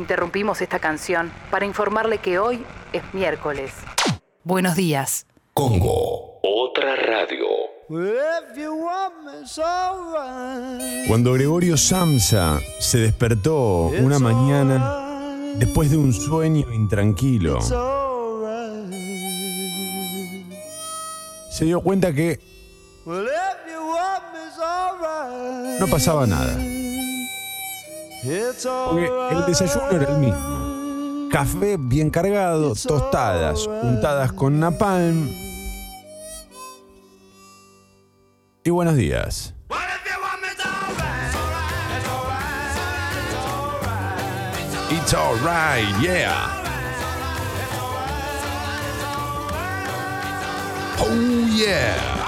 Interrumpimos esta canción para informarle que hoy es miércoles. Buenos días. Congo, otra radio. Cuando Gregorio Samsa se despertó una mañana después de un sueño intranquilo, se dio cuenta que no pasaba nada. Porque el desayuno era el mismo. Café bien cargado, tostadas untadas con napalm. Y buenos días. It's alright, yeah. Oh yeah.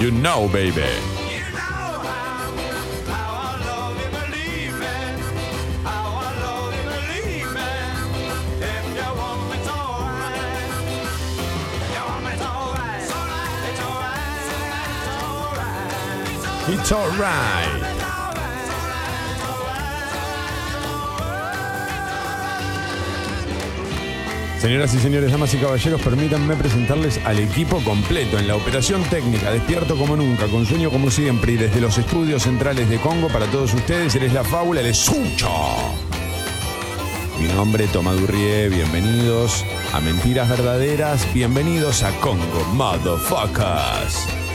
You know, baby. You know how our love you believe. If your woman's alright. It's alright. It's alright. Señoras y señores, damas y caballeros, permítanme presentarles al equipo completo en la operación técnica, despierto como nunca, con sueño como siempre y desde los estudios centrales de Congo para todos ustedes, eres la fábula de Sucho. Mi nombre es Tomadurrie, bienvenidos a Mentiras Verdaderas, bienvenidos a Congo, motherfuckers.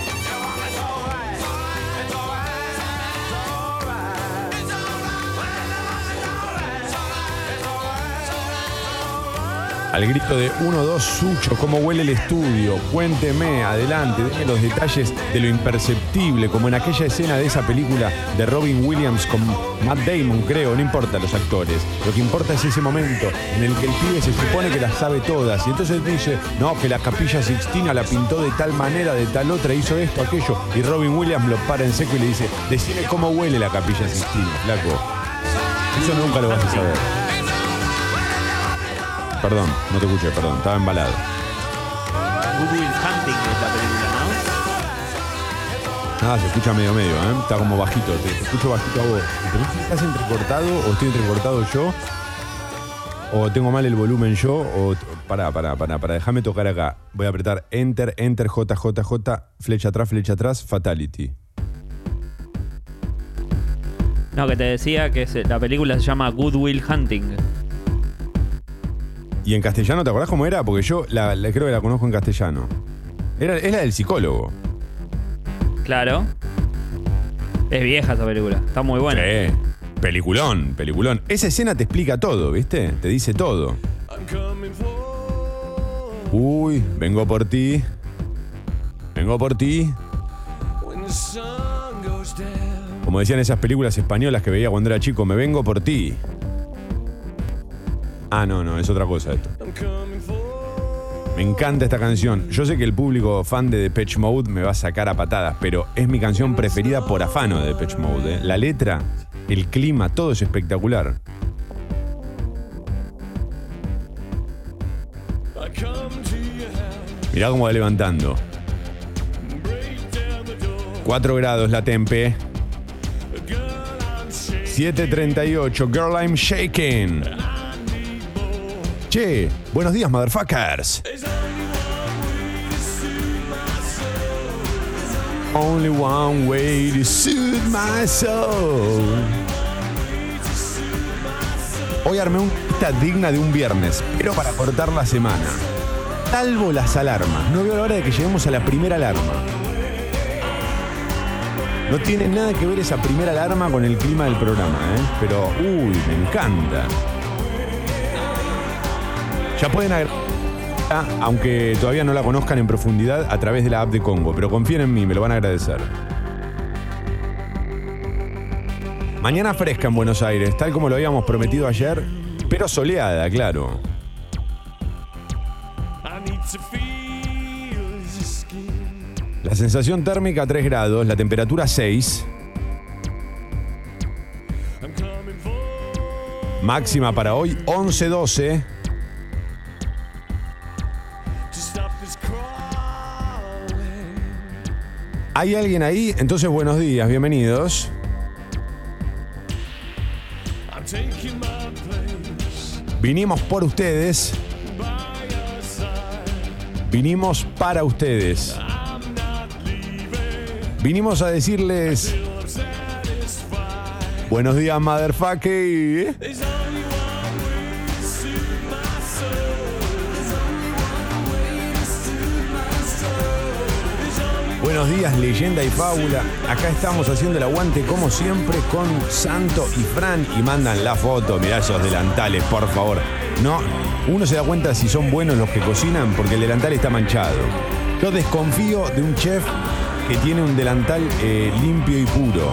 Al grito de 1, 2, Sucho, cómo huele el estudio, cuénteme, adelante, déme los detalles de lo imperceptible, como en aquella escena de esa película de Robin Williams con Matt Damon, creo, no importa los actores. Lo que importa es ese momento en el que el pibe se supone que las sabe todas. Y entonces dice, no, que la capilla Sixtina la pintó de tal manera, de tal otra, hizo esto, aquello. Y Robin Williams lo para en seco y le dice, decime cómo huele la capilla Sixtina, flaco. Eso nunca lo vas a saber. Perdón, no te escuché, perdón, estaba embalado. Good Will Hunting es la película, Ah, se escucha medio medio, ¿eh? Está como bajito, te, te escucho bajito a vos. Estás entrecortado o estoy entrecortado yo, o tengo mal el volumen yo, o... Pará, pará, pará, pará, déjame tocar acá. Voy a apretar Enter, Enter, J, J, J, flecha atrás, flecha atrás, Fatality. ¿no? No, que te decía que se- la película se llama Good Will Hunting. ¿Y en castellano te acordás cómo era? Porque yo la, la- creo que la conozco en castellano. Era, es la del psicólogo. Claro. Es vieja esa película. Está muy buena. Sí. Peliculón, peliculón. Esa escena te explica todo, ¿viste? Te dice todo. Uy, vengo por ti. Vengo por ti. Como decían esas películas españolas que veía cuando era chico, me vengo por ti. Ah, no, no, es otra cosa esto. Me encanta esta canción. Yo sé que el público fan de Depeche Mode me va a sacar a patadas, pero es mi canción preferida por afano de Depeche Mode. ¿eh? La letra, el clima, todo es espectacular. Mirá cómo va levantando. 4 grados la tempe. 7.38, Girl I'm Shaking. Che, buenos días, motherfuckers. Only one way to soothe my soul. Hoy armé una lista digna de un viernes, pero para cortar la semana. Salvo las alarmas. No veo la hora de que lleguemos a la primera alarma. No tiene nada que ver esa primera alarma con el clima del programa, ¿eh? Pero, uy, me encanta. Ya pueden agregar, aunque todavía no la conozcan en profundidad, a través de la app de Congo, pero confíen en mí, me lo van a agradecer. Mañana fresca en Buenos Aires, tal como lo habíamos prometido ayer, pero soleada, claro. La sensación térmica 3 grados, la temperatura 6. Máxima para hoy 11-12. ¿Hay alguien ahí? Entonces, buenos días, bienvenidos. Vinimos por ustedes. Vinimos para ustedes. Vinimos a decirles. Buenos días, motherfucker. Buenos días, leyenda y fábula. Acá estamos haciendo el aguante como siempre con Santo y Fran y mandan la foto. Mirá esos delantales, por favor. No, uno se da cuenta si son buenos los que cocinan porque el delantal está manchado. Yo desconfío de un chef que tiene un delantal eh, limpio y puro.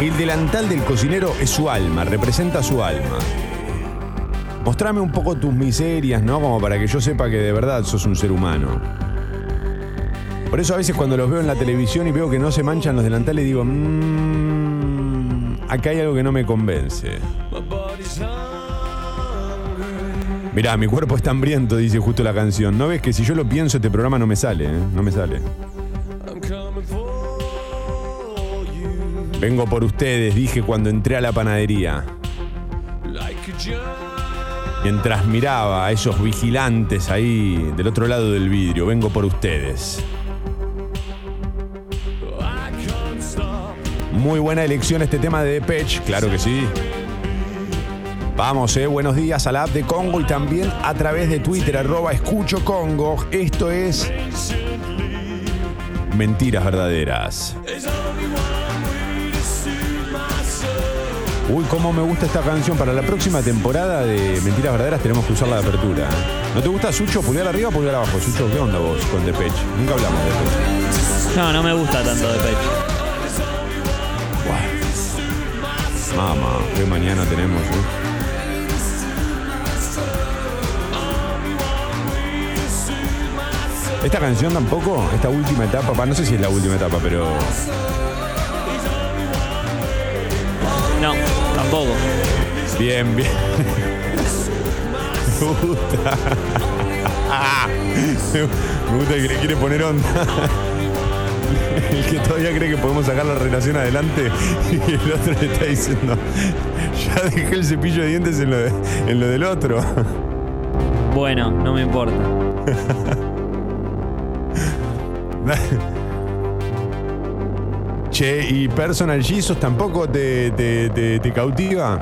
El delantal del cocinero es su alma, representa su alma. Mostrame un poco tus miserias, ¿no? Como para que yo sepa que de verdad sos un ser humano. Por eso a veces cuando los veo en la televisión y veo que no se manchan los delantales, digo, mmm, acá hay algo que no me convence. Mirá, mi cuerpo está hambriento, dice justo la canción. ¿No ves que si yo lo pienso este programa no me sale? ¿eh? No me sale. Vengo por ustedes, dije cuando entré a la panadería. Mientras miraba a esos vigilantes ahí del otro lado del vidrio, vengo por ustedes. Muy buena elección este tema de Depeche, claro que sí. Vamos, eh, buenos días a la app de Congo y también a través de Twitter, arroba escucho Congo. Esto es Mentiras Verdaderas. Uy, cómo me gusta esta canción. Para la próxima temporada de Mentiras Verdaderas tenemos que usar la de apertura. ¿No te gusta Sucho? ¿Pulgar arriba o pulgar abajo? Sucho, ¿qué onda vos con Depeche? Nunca hablamos de Depeche. No, no me gusta tanto Depeche. Mamá, qué mañana tenemos, ¿eh? Esta canción tampoco, esta última etapa, pa, no sé si es la última etapa, pero. No, tampoco. Bien, bien. Me gusta. Me gusta que le quiere poner onda. El que todavía cree que podemos sacar la relación adelante y el otro le está diciendo, ya dejé el cepillo de dientes en lo, de- en lo del otro. Bueno, no me importa. Che, ¿y Personal Jesus tampoco te, te, te- te cautiva?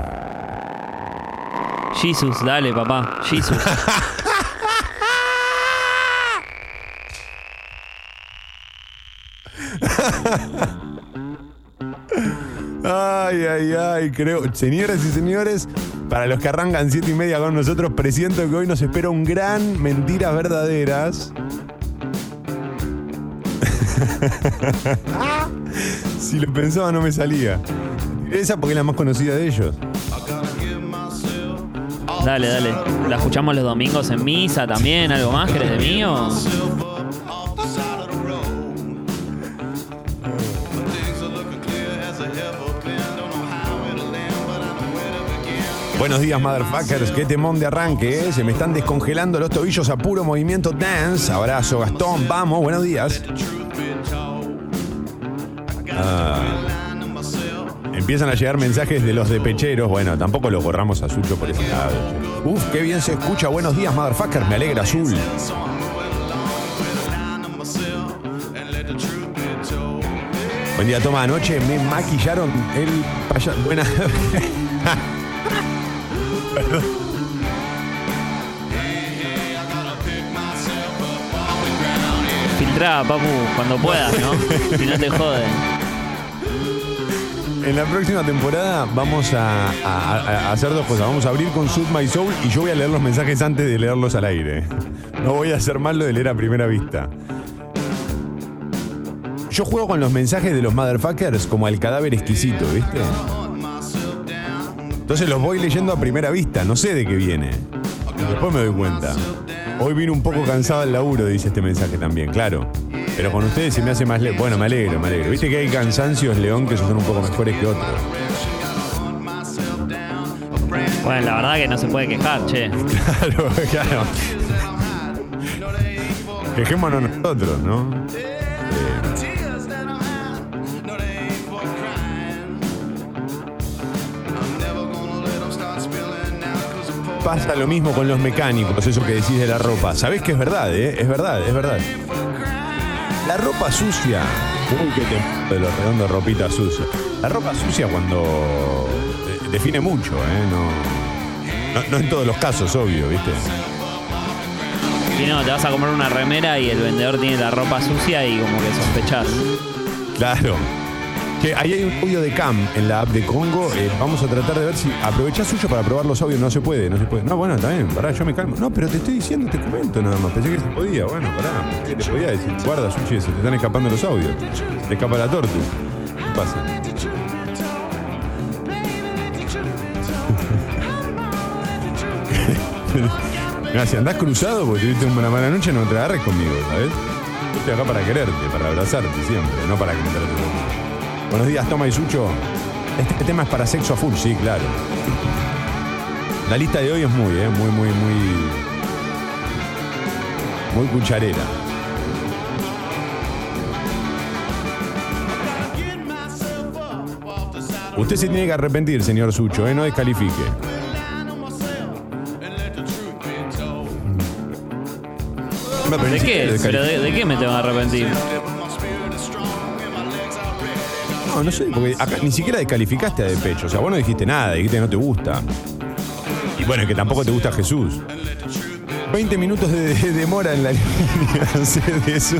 Jesus, dale, papá. Jesus. Ay, ay, ay, creo. Señoras y señores, para los que arrancan siete y media con nosotros, presiento que hoy nos espera un gran Mentiras Verdaderas. si lo pensaba no me salía. Esa porque es la más conocida de ellos. Dale, dale. La escuchamos los domingos en misa también. ¿Algo más querés de mí o? Buenos días, motherfuckers. Qué temón de arranque, ¿eh? Se me están descongelando los tobillos a puro movimiento dance. Abrazo, Gastón. Vamos, buenos días. Ah. Empiezan a llegar mensajes de los de pecheros. Bueno, tampoco los borramos a Sucho por ese lado. Uf, qué bien se escucha. Buenos días, motherfuckers. Me alegra azul. Buen día, toma. Anoche me maquillaron el payaso. Buena. Filtrá, papu, cuando puedas, ¿no? Si no te joden. En la próxima temporada vamos a, a- a- a hacer dos cosas. Vamos a abrir con Sud My Soul y yo voy a leer los mensajes antes de leerlos al aire. No voy a hacer mal lo de leer a primera vista. Yo juego con los mensajes de los motherfuckers como al cadáver exquisito, ¿viste? Entonces los voy leyendo a primera vista, no sé de qué viene. Después me doy cuenta. Hoy vine un poco cansado al laburo, dice este mensaje también, claro. Pero con ustedes se me hace más... le- bueno, me alegro, me alegro. Viste que hay cansancios, León, que son un poco mejores que otros. Bueno, la verdad que no se puede quejar, che. Claro, claro. Quejémonos nosotros, ¿no? Pasa lo mismo con los mecánicos, eso que decís de la ropa. Sabés que es verdad, ¿eh? Es verdad, es verdad. La ropa sucia. Uy, que te de los redondos ropita sucia. La ropa sucia cuando eh, define mucho, ¿eh? No, no, no en todos los casos, obvio, ¿viste? Si no, te vas a comprar una remera y el vendedor tiene la ropa sucia y como que sospechás. Claro. Que ahí hay un audio de Cam en la app de Congo. eh, vamos a tratar de ver si aprovechás suyo para probar los audios. No se puede, no se puede. No, bueno, también, pará, yo me calmo. No, pero te estoy diciendo, te comento nada más. Pensé que se podía. Bueno, pará. ¿Qué te podía decir? Guarda, Sushi, se te están escapando los audios. Te escapa la tortu. ¿Qué pasa? Mira, si andás cruzado porque tuviste una mala noche, no te agarres conmigo, ¿sabes? Yo estoy acá para quererte, para abrazarte siempre, no para que me Buenos días, Toma y Sucho. Este tema es para sexo a full, sí, claro. La lista de hoy es muy, eh, muy, muy, muy. Muy cucharera. Usted se tiene que arrepentir, señor Sucho, ¿eh? No descalifique. ¿De qué? ¿Pero de qué me tengo que arrepentir? No, sé, porque ni siquiera descalificaste a De Pecho. O sea, vos no dijiste nada, dijiste que no te gusta. Y bueno, que tampoco te gusta Jesús. 20 minutos de, de demora en la línea de eso.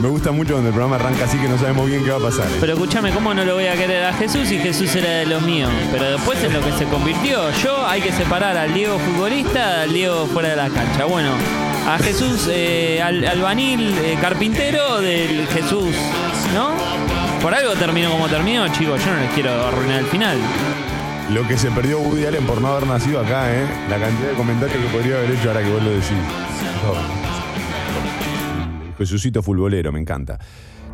Me gusta mucho cuando el programa arranca así que no sabemos bien qué va a pasar. ¿eh? Pero escúchame, ¿cómo no lo voy a querer a Jesús si Jesús era de los míos? Pero después es lo que se convirtió. Yo hay que separar al Diego futbolista al Diego fuera de la cancha. Bueno, a Jesús eh, al, albanil, eh, carpintero del Jesús, ¿no? Por algo terminó como terminó, chicos. Yo no les quiero arruinar el final. Lo que se perdió Woody Allen por no haber nacido acá, ¿eh? La cantidad de comentarios que podría haber hecho ahora que vos lo decís. No. Jesucito futbolero, me encanta.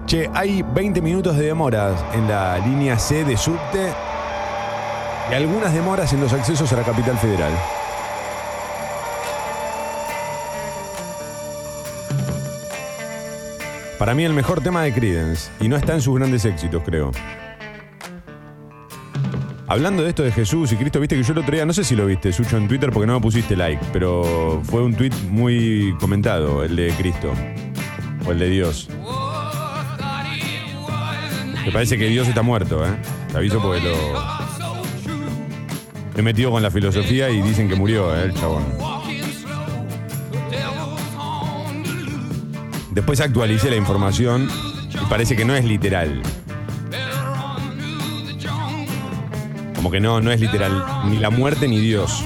Che, hay 20 minutos de demoras en la línea C de subte y algunas demoras en los accesos a la capital federal. Para mí el mejor tema de Creedence y no está en sus grandes éxitos, creo. Hablando de esto de Jesús y Cristo, viste que yo el otro día, no sé si lo viste, Sucho, en Twitter porque no me pusiste like, pero fue un tweet muy comentado, el de Cristo. O el de Dios. Me parece que Dios está muerto, ¿eh? Te aviso porque lo. He metido con la filosofía y dicen que murió, ¿eh? El chabón. Después actualicé la información y parece que no es literal. Como que no, no es literal. Ni la muerte ni Dios.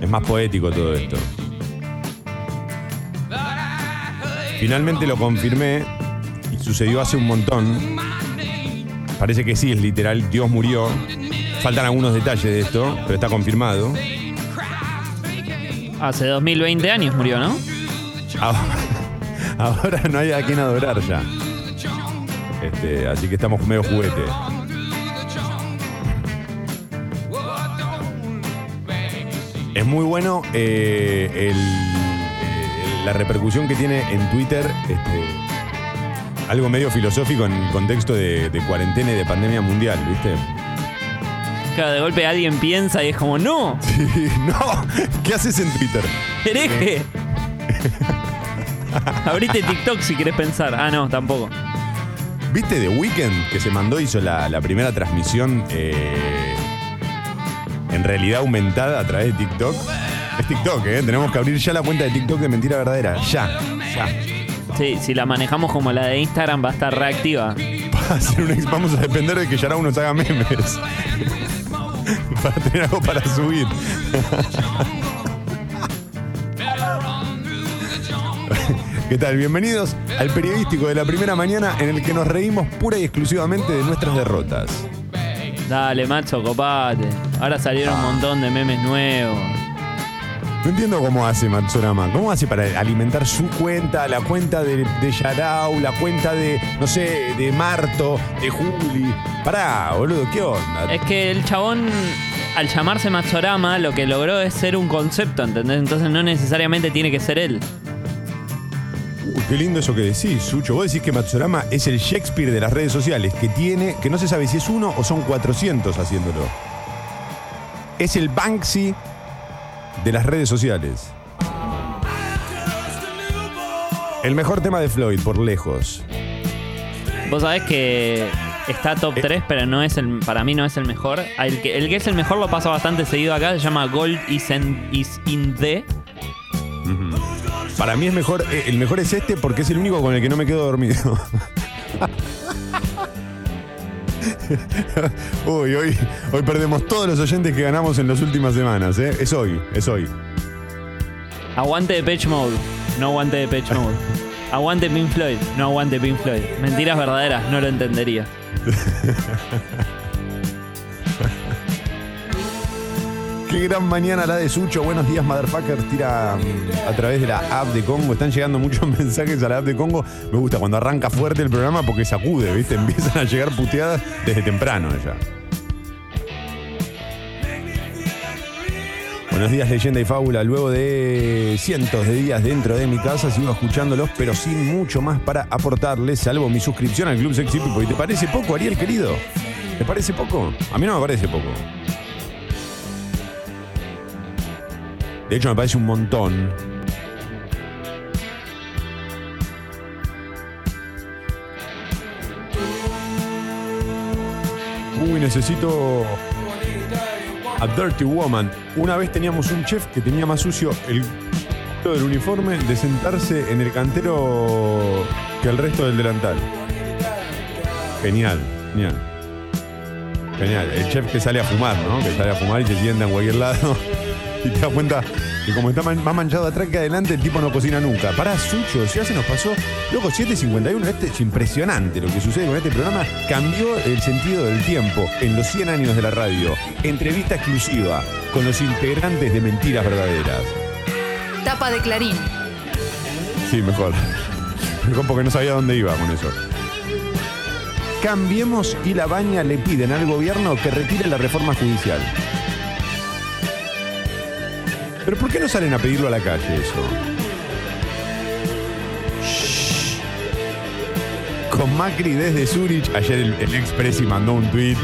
Es más poético todo esto. Finalmente lo confirmé y sucedió hace un montón. Parece que sí, es literal. Dios murió. Faltan algunos detalles de esto, pero está confirmado. Hace 2020 años murió, ¿no? Ahora, ahora no hay a quien adorar ya. Este, así que estamos medio juguete. Es muy bueno eh, el- eh, la repercusión que tiene en Twitter. este, algo medio filosófico en contexto de, de cuarentena y de pandemia mundial, ¿viste? Claro, de golpe alguien piensa y es como, ¡no! no, ¿qué haces en Twitter? ¡Hereje! Abrite TikTok si querés pensar. Ah, no, tampoco. ¿Viste The Weeknd que se mandó, hizo la, la primera transmisión eh, en realidad aumentada a través de TikTok? Es TikTok, ¿eh? Tenemos que abrir ya la cuenta de TikTok de Mentira Verdadera. Ya, ya. Sí, si la manejamos como la de Instagram va a estar reactiva. Va a ser un ex- vamos a depender de que Yarao nos haga memes. para tener algo para subir. ¿Qué tal? Bienvenidos al periodístico de la primera mañana en el que nos reímos pura y exclusivamente de nuestras derrotas. Dale, macho, copate. Ahora salieron un montón de memes nuevos. No entiendo cómo hace Matsurama. ¿Cómo hace para alimentar su cuenta, la cuenta de, de Yarao, la cuenta de, no sé, de Marto, de Juli? Pará, boludo, ¿qué onda? Es que el chabón, al llamarse Matsorama, lo que logró es ser un concepto, ¿entendés? Entonces no necesariamente tiene que ser él. Uy, qué lindo eso que decís, Sucho. Vos decís que Matsurama es el Shakespeare de las redes sociales, que tiene, que no se sabe si es uno o son 400 haciéndolo. Es el Banksy de las redes sociales. El mejor tema de Floyd, por lejos. Vos sabés que está top 3, pero no es el, para mí no es el mejor. El que, el que es el mejor lo pasa bastante seguido acá, se llama Gold is in, is in the. Para mí es mejor, eh, el mejor es este porque es el único con el que no me quedo dormido. Uy, hoy, hoy perdemos todos los oyentes que ganamos en las últimas semanas, ¿eh? Es hoy, es hoy. Aguante de Pitch Mode, no aguante de Pitch Mode. Aguante Pink Floyd, no aguante Pink Floyd. Mentiras verdaderas, no lo entendería. Qué gran mañana la de Sucho. Buenos días, motherfucker. Tira mm, a través de la app de Congo. Están llegando muchos mensajes a la app de Congo. Me gusta cuando arranca fuerte el programa porque sacude, ¿viste? Empiezan a llegar puteadas desde temprano ya. Buenos días, leyenda y fábula. Luego de cientos de días dentro de mi casa, sigo escuchándolos, pero sin mucho más para aportarles, salvo mi suscripción al Club Sexy People. ¿Y te parece poco, Ariel, querido? ¿Te parece poco? A mí no me parece poco. De hecho, me parece un montón. Uy, necesito a Dirty Woman. Una vez teníamos un chef que tenía más sucio el del uniforme de sentarse en el cantero que el resto del delantal. Genial, genial. Genial. El chef que sale a fumar, ¿no? Que sale a fumar y se sienta en cualquier lado. Y te das cuenta que como está más manchado atrás que adelante, el tipo no cocina nunca. Pará, Sucho, ya se nos pasó. Loco, 7.51, este es impresionante lo que sucede con este programa. Cambió el sentido del tiempo en los 100 años de la radio. Entrevista exclusiva con los integrantes de Mentiras Verdaderas. Tapa de Clarín. Sí, mejor. Mejor porque no sabía dónde iba con eso. Cambiemos y la baña le piden al gobierno que retire la reforma judicial. Pero ¿por qué no salen a pedirlo a la calle eso? Shh. Con Macri desde Zurich, ayer el, el Expressi mandó un tweet.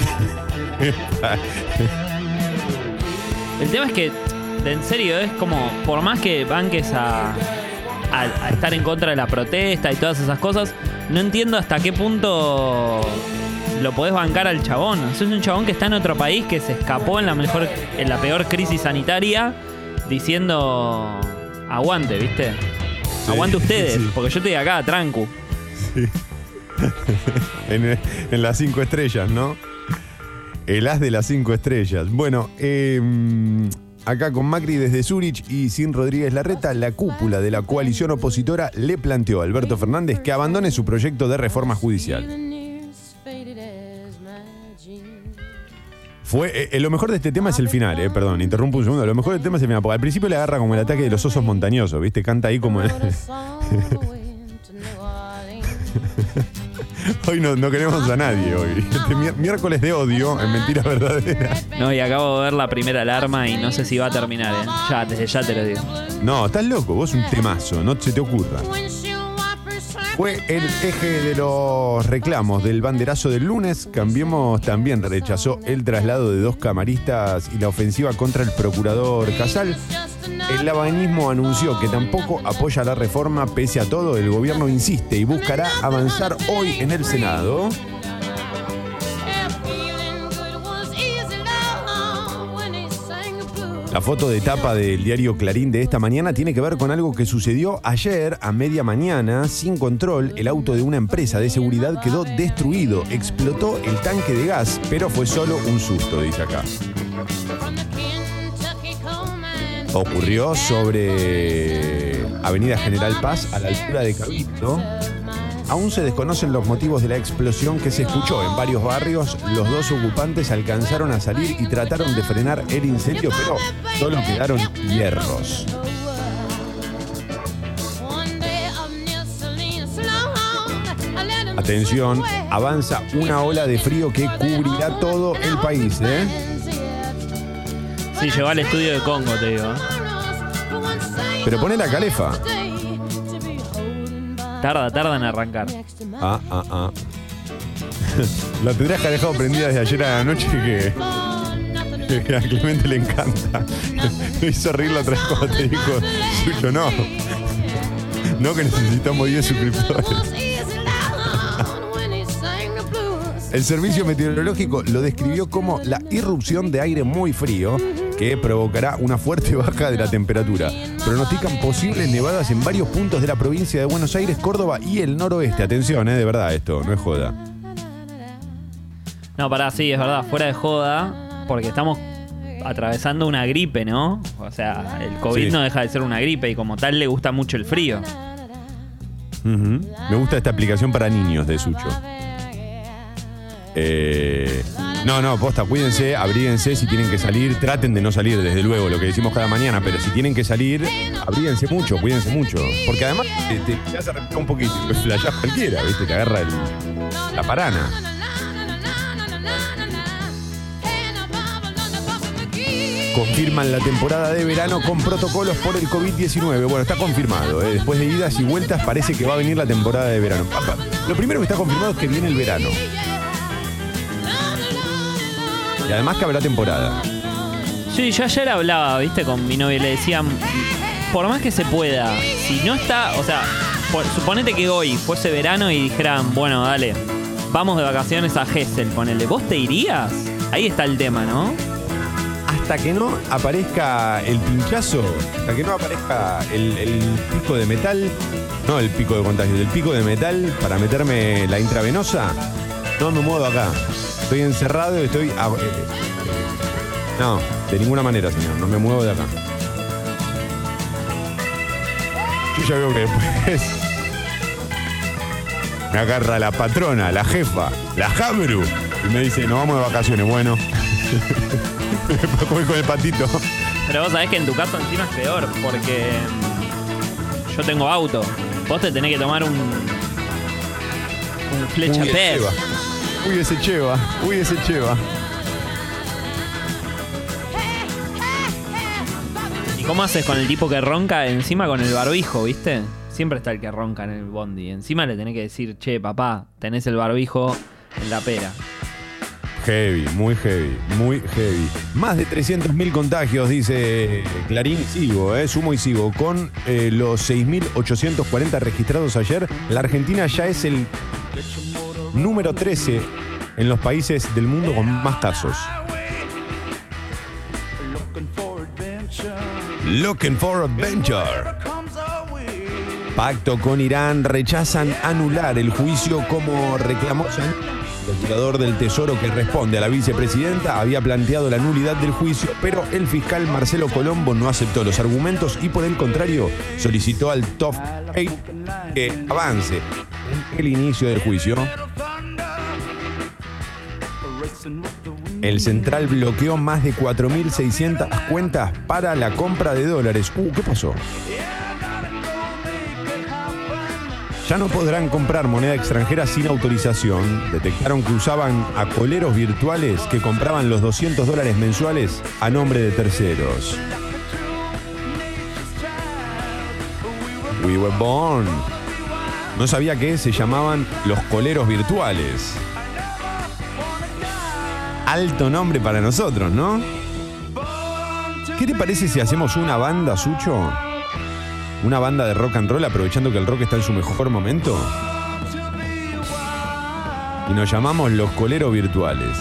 El tema es que, en serio, es como, por más que banques a, estar en contra de la protesta y todas esas cosas, no entiendo hasta qué punto lo podés bancar al chabón. Sos un chabón que está en otro país, que se escapó en la mejor, en la peor crisis sanitaria, diciendo aguante, ¿viste? Aguante ustedes, sí. porque yo estoy acá, trancu. en, en las cinco estrellas, ¿no? El as de las cinco estrellas. Bueno, eh, acá con Macri desde Zurich y sin Rodríguez Larreta, la cúpula de la coalición opositora le planteó a Alberto Fernández que abandone su proyecto de reforma judicial. Fue, eh, eh, lo mejor de este tema es el final, eh, perdón, interrumpo un segundo. Lo mejor del tema es el final, porque al principio le agarra como el ataque de los osos montañosos, ¿viste? Canta ahí como. hoy no, no queremos a nadie hoy. Este miércoles de odio en Mentiras Verdaderas. No, y acabo de ver la primera alarma y no sé si va a terminar, ¿eh? Ya, desde ya te lo digo. No, estás loco, vos un temazo, no se te ocurra. Fue el eje de los reclamos del banderazo del lunes. Cambiemos también rechazó el traslado de dos camaristas y la ofensiva contra el procurador Casal. El lavanismo anunció que tampoco apoya la reforma. Pese a todo, el gobierno insiste y buscará avanzar hoy en el Senado. La foto de tapa del diario Clarín de esta mañana tiene que ver con algo que sucedió ayer a media mañana. Sin control, el auto de una empresa de seguridad quedó destruido. Explotó el tanque de gas, pero fue solo un susto, dice acá. Ocurrió sobre Avenida General Paz a la altura de Cabildo. Aún se desconocen los motivos de la explosión que se escuchó en varios barrios. Los dos ocupantes alcanzaron a salir y trataron de frenar el incendio, pero solo quedaron hierros. Atención, avanza una ola de frío que cubrirá todo el país. ¿eh? Sí, llegó al estudio de Congo, te digo. Pero pone la calefa. Tarda, tarda en arrancar. Ah, ah, ah. la tendrías que haber dejado prendida desde ayer a la noche que que a Clemente le encanta. Me hizo reír la otra vez cuando te dijo, Sucho, no. No que necesitamos 10 suscriptores. El servicio meteorológico lo describió como la irrupción de aire muy frío que provocará una fuerte baja de la temperatura. Pronostican posibles nevadas en varios puntos de la provincia de Buenos Aires, Córdoba y el noroeste. Atención, eh, de verdad esto, no es joda. No, pará, sí, es verdad, fuera de joda, porque estamos atravesando una gripe, ¿no? O sea, el COVID Sí. no deja de ser una gripe y como tal le gusta mucho el frío. Me gusta esta aplicación para niños de Sucho. Eh, no, no, posta, cuídense, abríguense si tienen que salir, traten de no salir, desde luego, lo que decimos cada mañana, pero si tienen que salir, abríguense mucho, cuídense mucho. Porque además te, hace un poquito pues flashás cualquiera, ¿viste? Te agarra el- la parana. Confirman la temporada de verano con protocolos por el COVID-19. Bueno, está confirmado. ¿eh? Después de idas y vueltas parece que va a venir la temporada de verano. Lo primero que está confirmado es que viene el verano. Y además que habrá temporada. Sí, yo ayer hablaba, viste, con mi novia y le decía, por más que se pueda, si no está, o sea, por- suponete que hoy fuese verano y dijeran, bueno, dale, vamos de vacaciones a Gessel, ponele, ¿vos te irías? Ahí está el tema, ¿no? Hasta que no aparezca el pinchazo, hasta que no aparezca el, el pico de metal, no el pico de contagio, el pico de metal para meterme la intravenosa, no me muevo acá. Estoy encerrado y estoy... a- eh, eh, no, de ninguna manera, señor, no me muevo de acá. Yo ya veo que después me agarra la patrona, la jefa, la Jamru, y me dice, nos vamos de vacaciones, bueno. Voy con el patito. Pero vos sabés que en tu caso encima es peor, porque yo tengo auto. Vos te tenés que tomar un. un flecha Uy, pez. Uy, ese Cheva. Uy, ese Cheva. ¿Y cómo haces con el tipo que ronca encima con el barbijo, viste? Siempre está el que ronca en el bondi. Encima le tenés que decir, che, papá, tenés el barbijo en la pera. Heavy, muy heavy, muy heavy. Más de 300.000 contagios, dice Clarín. Sigo, eh, sumo y sigo. Con eh, los 6.840 registrados ayer, la Argentina ya es el número 13 en los países del mundo con más casos. Looking for adventure. Pacto con Irán rechazan anular el juicio como reclamó el procurador del Tesoro que responde a la vicepresidenta había planteado la nulidad del juicio, pero el fiscal Marcelo Colombo no aceptó los argumentos y por el contrario solicitó al TOF que avance el inicio del juicio. El central bloqueó más de 4.600 cuentas para la compra de dólares. Uh, ¿qué pasó? Ya no podrán comprar moneda extranjera sin autorización. Detectaron que usaban a virtuales que compraban los 200 dólares mensuales a nombre de terceros. We were born. No sabía que se llamaban los coleros virtuales. Alto nombre para nosotros, ¿no? ¿Qué te parece si hacemos una banda, Sucho? Una banda de rock and roll aprovechando que el rock está en su mejor momento. Y nos llamamos los coleros virtuales.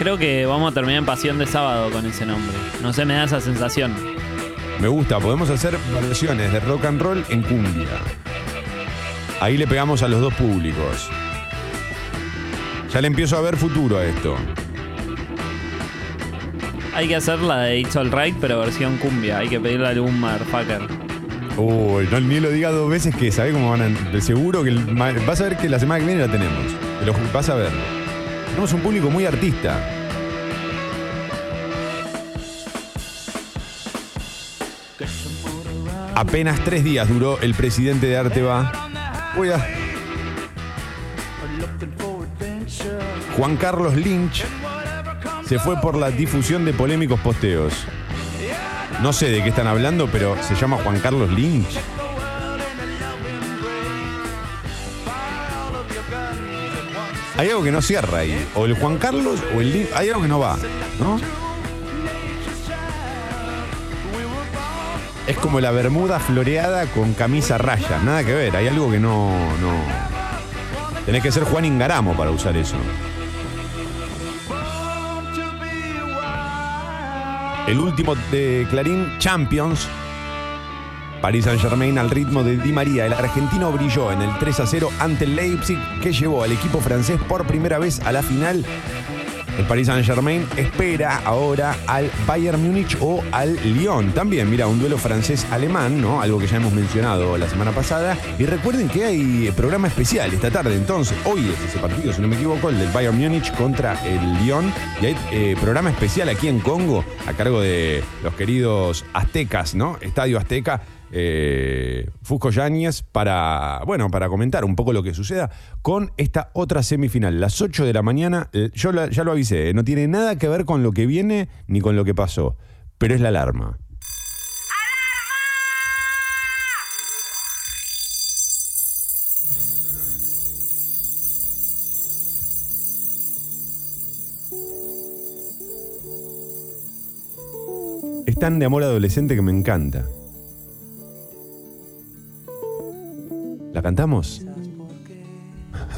Creo que vamos a terminar en Pasión de Sábado con ese nombre. No sé, me da esa sensación. Me gusta, podemos hacer versiones de rock and roll en cumbia. Ahí le pegamos a los dos públicos. Ya le empiezo a ver futuro a esto. Hay que hacer la de It's Alright, pero versión cumbia. Hay que pedirle a algún motherfucker. Uy, no, ni lo diga dos veces que sabe cómo van a. De seguro que. el vas a ver que la semana que viene la tenemos. Te lo vas a ver. Tenemos un público muy artista. Apenas tres días duró el presidente de Arteba. Voy. Juan Carlos Lynch se fue por la difusión de polémicos posteos. No sé de qué están hablando, pero se llama Juan Carlos Lynch. Hay algo que no cierra ahí. O el Juan Carlos o el Di- Hay algo que no va, ¿no? Es como la bermuda floreada con camisa raya. Nada que ver. Hay algo que no. no. Tenés que ser Juan Ingaramo para usar eso. El último de Clarín Champions. París Saint Germain al ritmo de Di María. El argentino brilló en el 3 a 0 ante el Leipzig, que llevó al equipo francés por primera vez a la final. El Paris Saint Germain espera ahora al Bayern Múnich o al Lyon. También, mira, un duelo francés-alemán, ¿no? Algo que ya hemos mencionado la semana pasada. Y recuerden que hay programa especial esta tarde. Entonces, hoy es ese partido, si no me equivoco, el del Bayern Múnich contra el Lyon. Y hay eh, programa especial aquí en Congo a cargo de los queridos aztecas, ¿no? Estadio Azteca eh, Fusco Yáñez para, bueno, para comentar un poco lo que suceda con esta otra semifinal. Las 8 de la mañana, eh, yo ya lo avisé, eh, no tiene nada que ver con lo que viene ni con lo que pasó, pero es la alarma. Es tan de amor adolescente que me encanta. ¿La cantamos?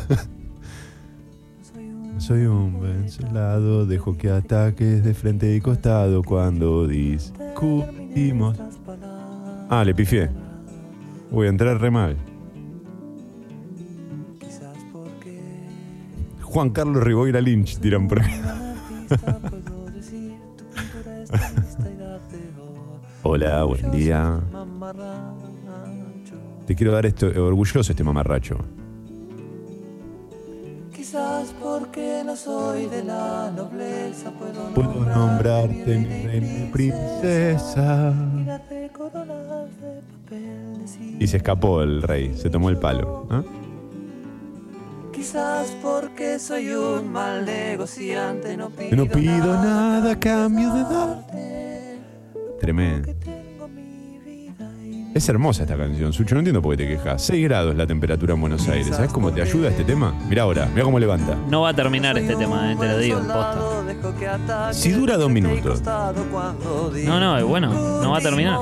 Soy un vencelado, dejo que ataques de frente y costado cuando discutimos. Ah, le pifié. Voy a entrar re mal. Juan Carlos Riboira Lynch, tiran por ahí. Hola, buen día. Te quiero dar esto, orgulloso este mamarracho. Quizás porque no soy de la nobleza puedo, Puedo nombrarte mi reina y princesa. Y se escapó el rey, se tomó el palo. ¿ah? Quizás porque soy un mal negociante no pido, No pido nada a cambio de dar. darte Tremendo. Es hermosa esta canción, Sucho. No entiendo por qué te quejas. 6 grados la temperatura en Buenos Aires. ¿Sabes cómo te ayuda este tema? Mira ahora, mira cómo levanta. No va a terminar este tema, eh, te lo digo, posta. Si dura dos minutos. No, no, es bueno, no va a terminar.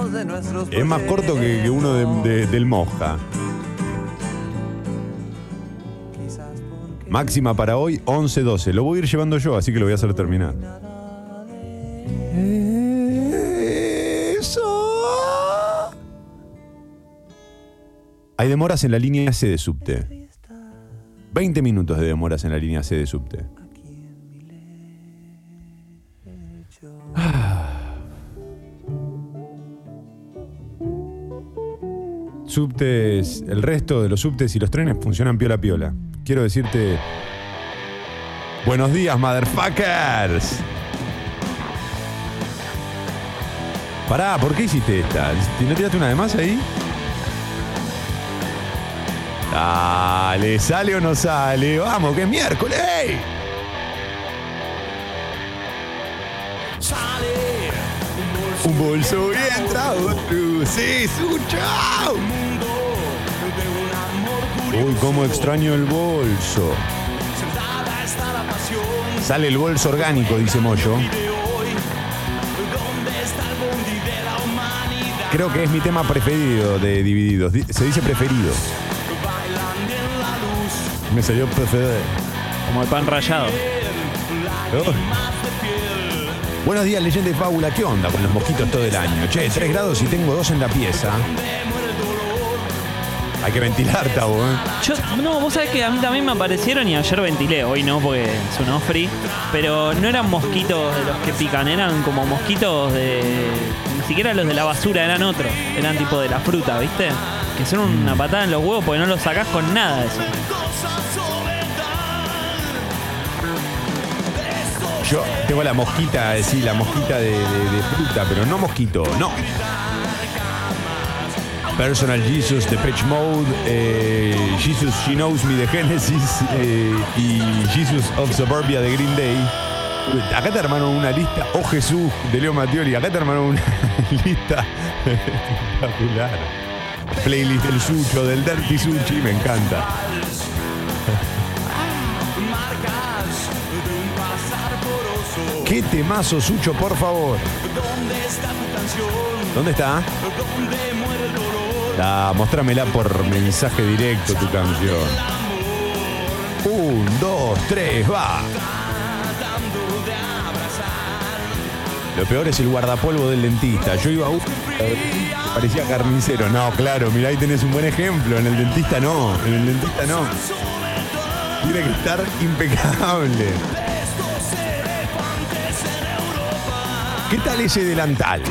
Es más corto que, que uno de- de- del Mosca. Máxima para hoy, 11-12. Lo voy a ir llevando yo, así que lo voy a hacer terminar. Hay demoras en la línea C de subte. 20 minutos de demoras en la línea C de subte. Subtes, el resto de los subtes y los trenes funcionan piola piola. Quiero decirte. Buenos días, motherfuckers. Pará, ¿por qué hiciste esta? ¿No tiraste una de más ahí? Dale, ¿sale o no sale? Vamos, que es miércoles. ¡ey! Un bolso y entra otro. Sí, Sucho. Uy, cómo extraño el bolso. Sale el bolso orgánico, dice Moyo. Creo que es mi tema preferido de Divididos. Di- Se dice preferido. Me salió preferido. Como el pan rallado. Oh. Buenos días, leyenda y fábula. ¿Qué onda con los mosquitos todo el año? Che, 3 grados y tengo dos en la pieza. Hay que ventilar, Tabo, ¿eh? Yo, no, vos sabés que a mí también me aparecieron y ayer ventilé, hoy no porque es un ofri, pero no eran mosquitos de los que pican, eran como mosquitos de... Ni siquiera los de la basura, eran otros, eran tipo de la fruta, ¿viste? Que son una patada en los huevos porque no los sacás con nada de eso. Yo tengo la mosquita, sí, la mosquita de, fruta, pero no mosquito, no. Personal Jesus de Pitch Mode, eh, Jesus She Knows Me de Genesis eh, y Jesus of Suburbia de Green Day. Acá te armaron una lista, oh Jesús, de Leo Mattioli, acá te armaron una lista espectacular. Playlist del Sucho, del Dirty Sushi, me encanta. Marcas de un. Qué temazo, Sucho, por favor. ¿Dónde está tu canción? ¿Dónde está? ¿Dónde muere el dolor? Ah, mostrámela por mensaje directo tu canción. Un, dos, tres, va. Lo peor es el guardapolvo del dentista. Yo iba a. Parecía carnicero. No, claro, mirá, ahí tenés un buen ejemplo. En el dentista no. En el dentista no. Tiene que estar impecable. ¿Qué tal ese delantal?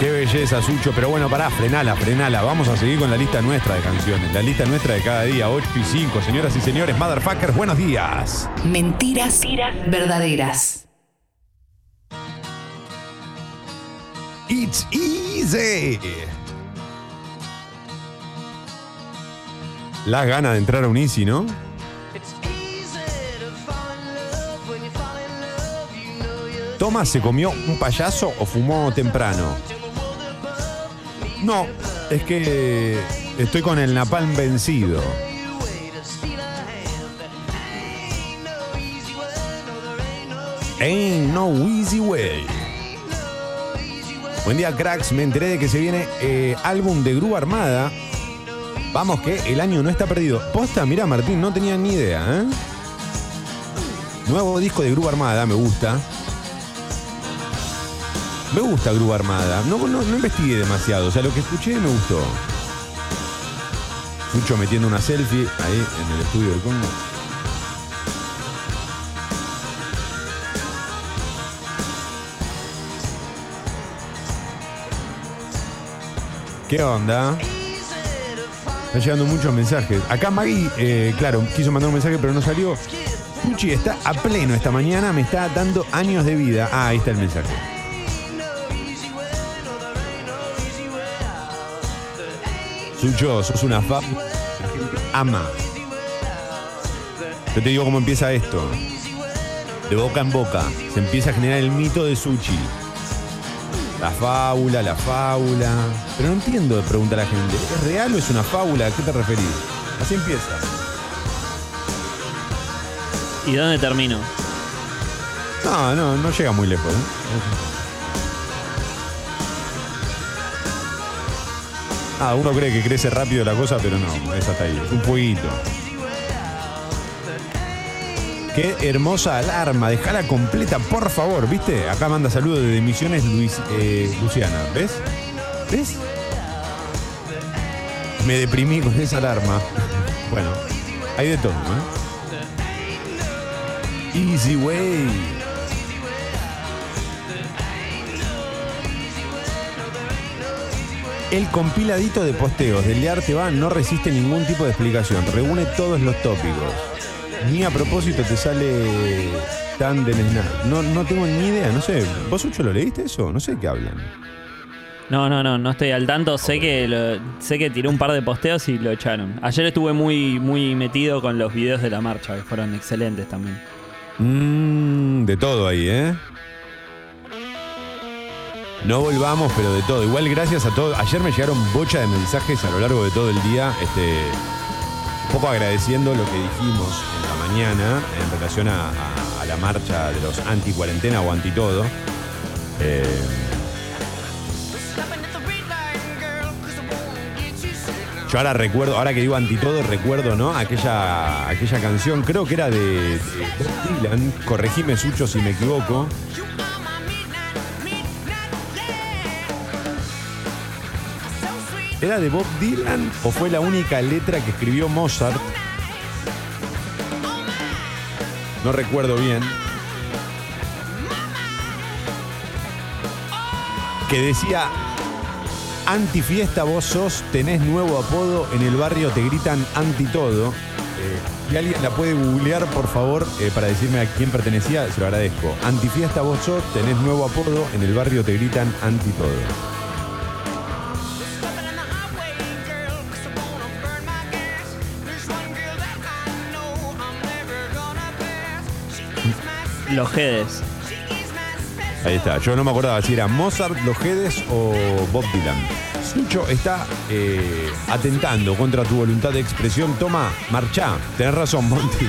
Qué belleza, Sucho. Pero bueno, pará, frenala, frenala. Vamos a seguir con la lista nuestra de canciones. La lista nuestra de cada día, 8 y 5. Señoras y señores, motherfuckers, buenos días. Mentiras verdaderas. It's easy. Las ganas de entrar a un easy, ¿no? Tomás se comió un payaso o fumó temprano. No, es que estoy con el napalm vencido. Ain't no easy way. Buen día, cracks. Me enteré de que se viene eh, álbum de Grúa Armada. Vamos, que el año no está perdido. Posta, mira, Martín, no tenía ni idea, ¿eh? Nuevo disco de Grúa Armada, me gusta. Me gusta Grúa Armada. No, no, no investigué demasiado. O sea, lo que escuché me gustó. Mucho metiendo una selfie ahí en el estudio del Congo. ¿Qué onda? Están llegando muchos mensajes. Acá Maggie, eh, claro, quiso mandar un mensaje pero no salió. Puchi está a pleno esta mañana, me está dando años de vida. Ah, ahí está el mensaje. Sucho, sos una fa. Ama. Yo te digo cómo empieza esto. De boca en boca. Se empieza a generar el mito de Suchi. La fábula, la fábula. Pero no entiendo, pregunta la gente. ¿Es real o es una fábula? ¿A qué te referís? Así empieza. ¿Y dónde termino? No, no, no llega muy lejos. ¿eh? Ah, uno cree que crece rápido la cosa, pero no, es hasta ahí. Un fueguito. Qué hermosa alarma, dejala completa, por favor, ¿viste? Acá manda saludos de Misiones Luis, eh, Luciana, ¿ves? ¿Ves? Me deprimí con esa alarma. Bueno, hay de todo, ¿eh? Easy way. El compiladito de posteos del de Arte Va no resiste ningún tipo de explicación, reúne todos los tópicos. Ni a propósito te sale tan del snap. No, no tengo ni idea, no sé. ¿Vos, Ucho, lo leíste eso? No sé de qué hablan. No, no, no, no estoy al tanto. Sé que lo- sé que tiré un par de posteos y lo echaron. Ayer estuve muy, muy metido con los videos de la marcha, que fueron excelentes también. Mmm, de todo ahí, ¿eh? No volvamos, pero de todo. Igual gracias a todos. Ayer me llegaron bocha de mensajes a lo largo de todo el día. Este, un poco agradeciendo lo que dijimos en la mañana en relación a, la marcha de los anti-cuarentena o anti-todo. Eh, yo ahora recuerdo, ahora que digo anti-todo, recuerdo, ¿no? Aquella, aquella canción, creo que era de, de Dylan. Corregime, Sucho, si me equivoco. ¿Era de Bob Dylan o fue la única letra que escribió Mozart? No recuerdo bien. Que decía, antifiesta vos sos, tenés nuevo apodo, en el barrio te gritan anti todo. Eh, si alguien la puede googlear, por favor, eh, para decirme a quién pertenecía, se lo agradezco. Antifiesta vos sos, tenés nuevo apodo, en el barrio te gritan anti todo. Los Jedes. Ahí está. Yo no me acordaba si era Mozart, Los Jedes o Bob Dylan. Sucho está eh, atentando contra tu voluntad de expresión. Toma, marcha. Tenés razón, Monty.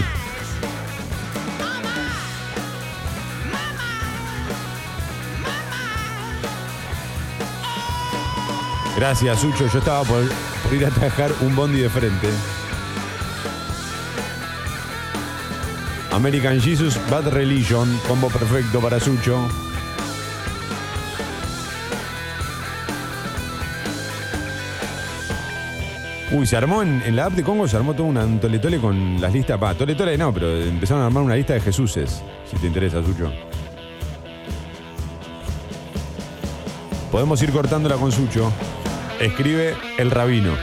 Gracias, Sucho. Yo estaba por, por ir a trabajar un bondi de frente. American Jesus, Bad Religion, combo perfecto para Sucho. Uy, se armó en, la app de Congo, se armó todo una- un toletole con las listas. Va, toletole no, pero empezaron a armar una lista de Jesuses, si te interesa, Sucho. Podemos ir cortándola con Sucho. Escribe el rabino.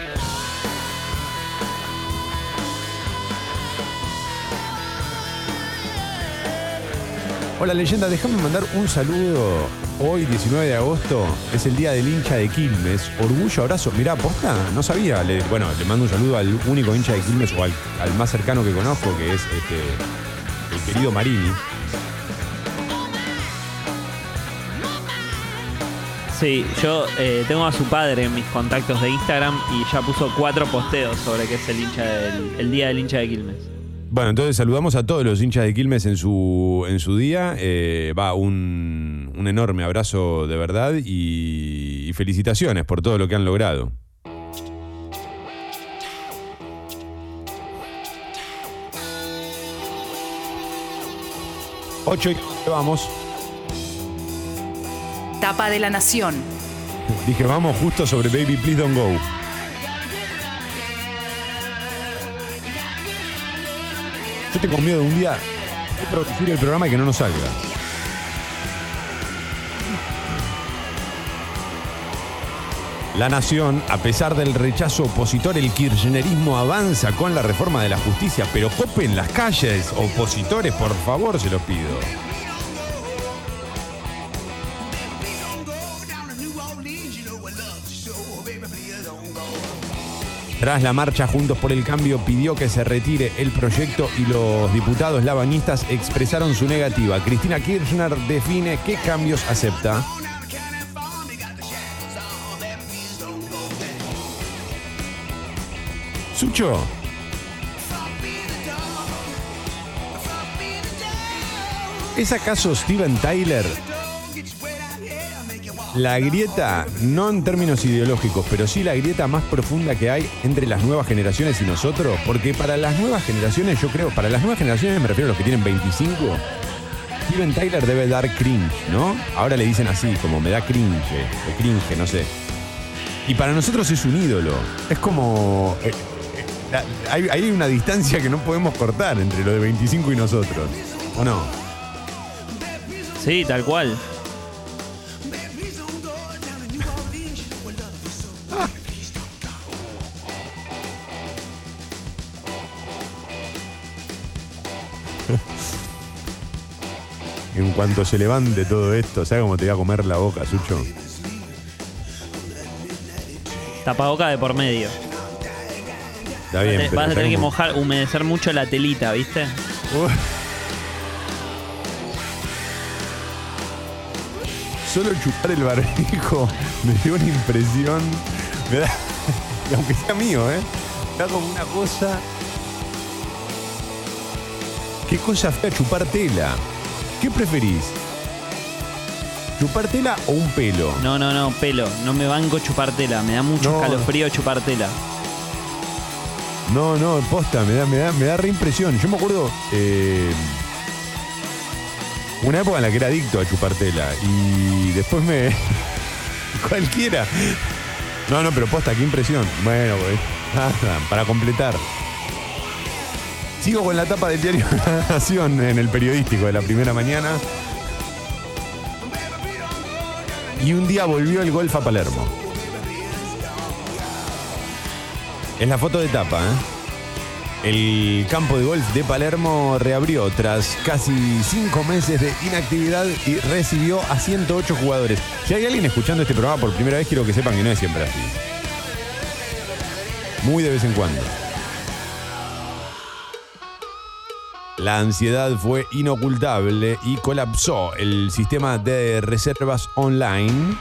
Hola leyenda, déjame mandar un saludo. Hoy, 19 de agosto, es el día del hincha de Quilmes. Orgullo, abrazo. Mirá, posta, no sabía. Bueno, le mando un saludo al único hincha de Quilmes o al, al más cercano que conozco, que es este, el querido Marini. Sí, yo eh, tengo a su padre en mis contactos de Instagram y ya puso cuatro posteos sobre que es el hincha del, el día del hincha de Quilmes. Bueno, entonces saludamos a todos los hinchas de Quilmes en su, en su día. Eh, va, un, un enorme abrazo de verdad y, y felicitaciones por todo lo que han logrado. Ocho y vamos. Tapa de la Nación. Dije, vamos justo sobre Baby Please Don't Go. Yo tengo miedo de un día de producir el programa y que no nos salga. La nación, a pesar del rechazo opositor, el kirchnerismo avanza con la reforma de la justicia, pero copen las calles, opositores, por favor, se los pido. Tras la marcha Juntos por el Cambio pidió que se retire el proyecto y los diputados lavañistas expresaron su negativa. Cristina Kirchner define qué cambios acepta. Sucho. ¿Es acaso Steven Tyler la grieta, no en términos ideológicos, pero sí la grieta más profunda que hay entre las nuevas generaciones y nosotros, porque para las nuevas generaciones, yo creo, para las nuevas generaciones me refiero a los que tienen 25, Steven Tyler debe dar cringe, ¿no? Ahora le dicen así, como me da cringe, o cringe, no sé. Y para nosotros es un ídolo, es como... eh, eh, la- hay, hay una distancia que no podemos cortar entre lo de 25 y nosotros, ¿o no? Sí, tal cual. En cuanto se levante todo esto, ¿sabes cómo te voy a comer la boca, Sucho? Tapaboca de por medio. Está bien, pero Vas a tener que como- mojar, humedecer mucho la telita, ¿viste? Uf. Solo chupar el barbijo me dio una impresión. Me da, y aunque sea mío, ¿eh? Me da como una cosa. ¿Qué cosa fea chupar tela? ¿Qué preferís? ¿Chupar tela o un pelo? No, no, no, pelo. No me banco chupar tela. Me da mucho No. escalofrío chupar tela. No, no, posta, me da, me da, me da re impresión. Yo me acuerdo eh, una época en la que era adicto a chupar tela y después me. cualquiera. No, no, pero posta, qué impresión. Bueno, pues, nada, para completar. Sigo con la tapa del diario Nación en el periodístico de la primera mañana. Y un día volvió el golf a Palermo. Es la foto de tapa, ¿eh? El campo de golf de Palermo reabrió tras casi cinco meses de inactividad y recibió a 108 jugadores. Si hay alguien escuchando este programa por primera vez, quiero que sepan que no es siempre así. Muy de vez en cuando. La ansiedad fue inocultable y colapsó el sistema de reservas online.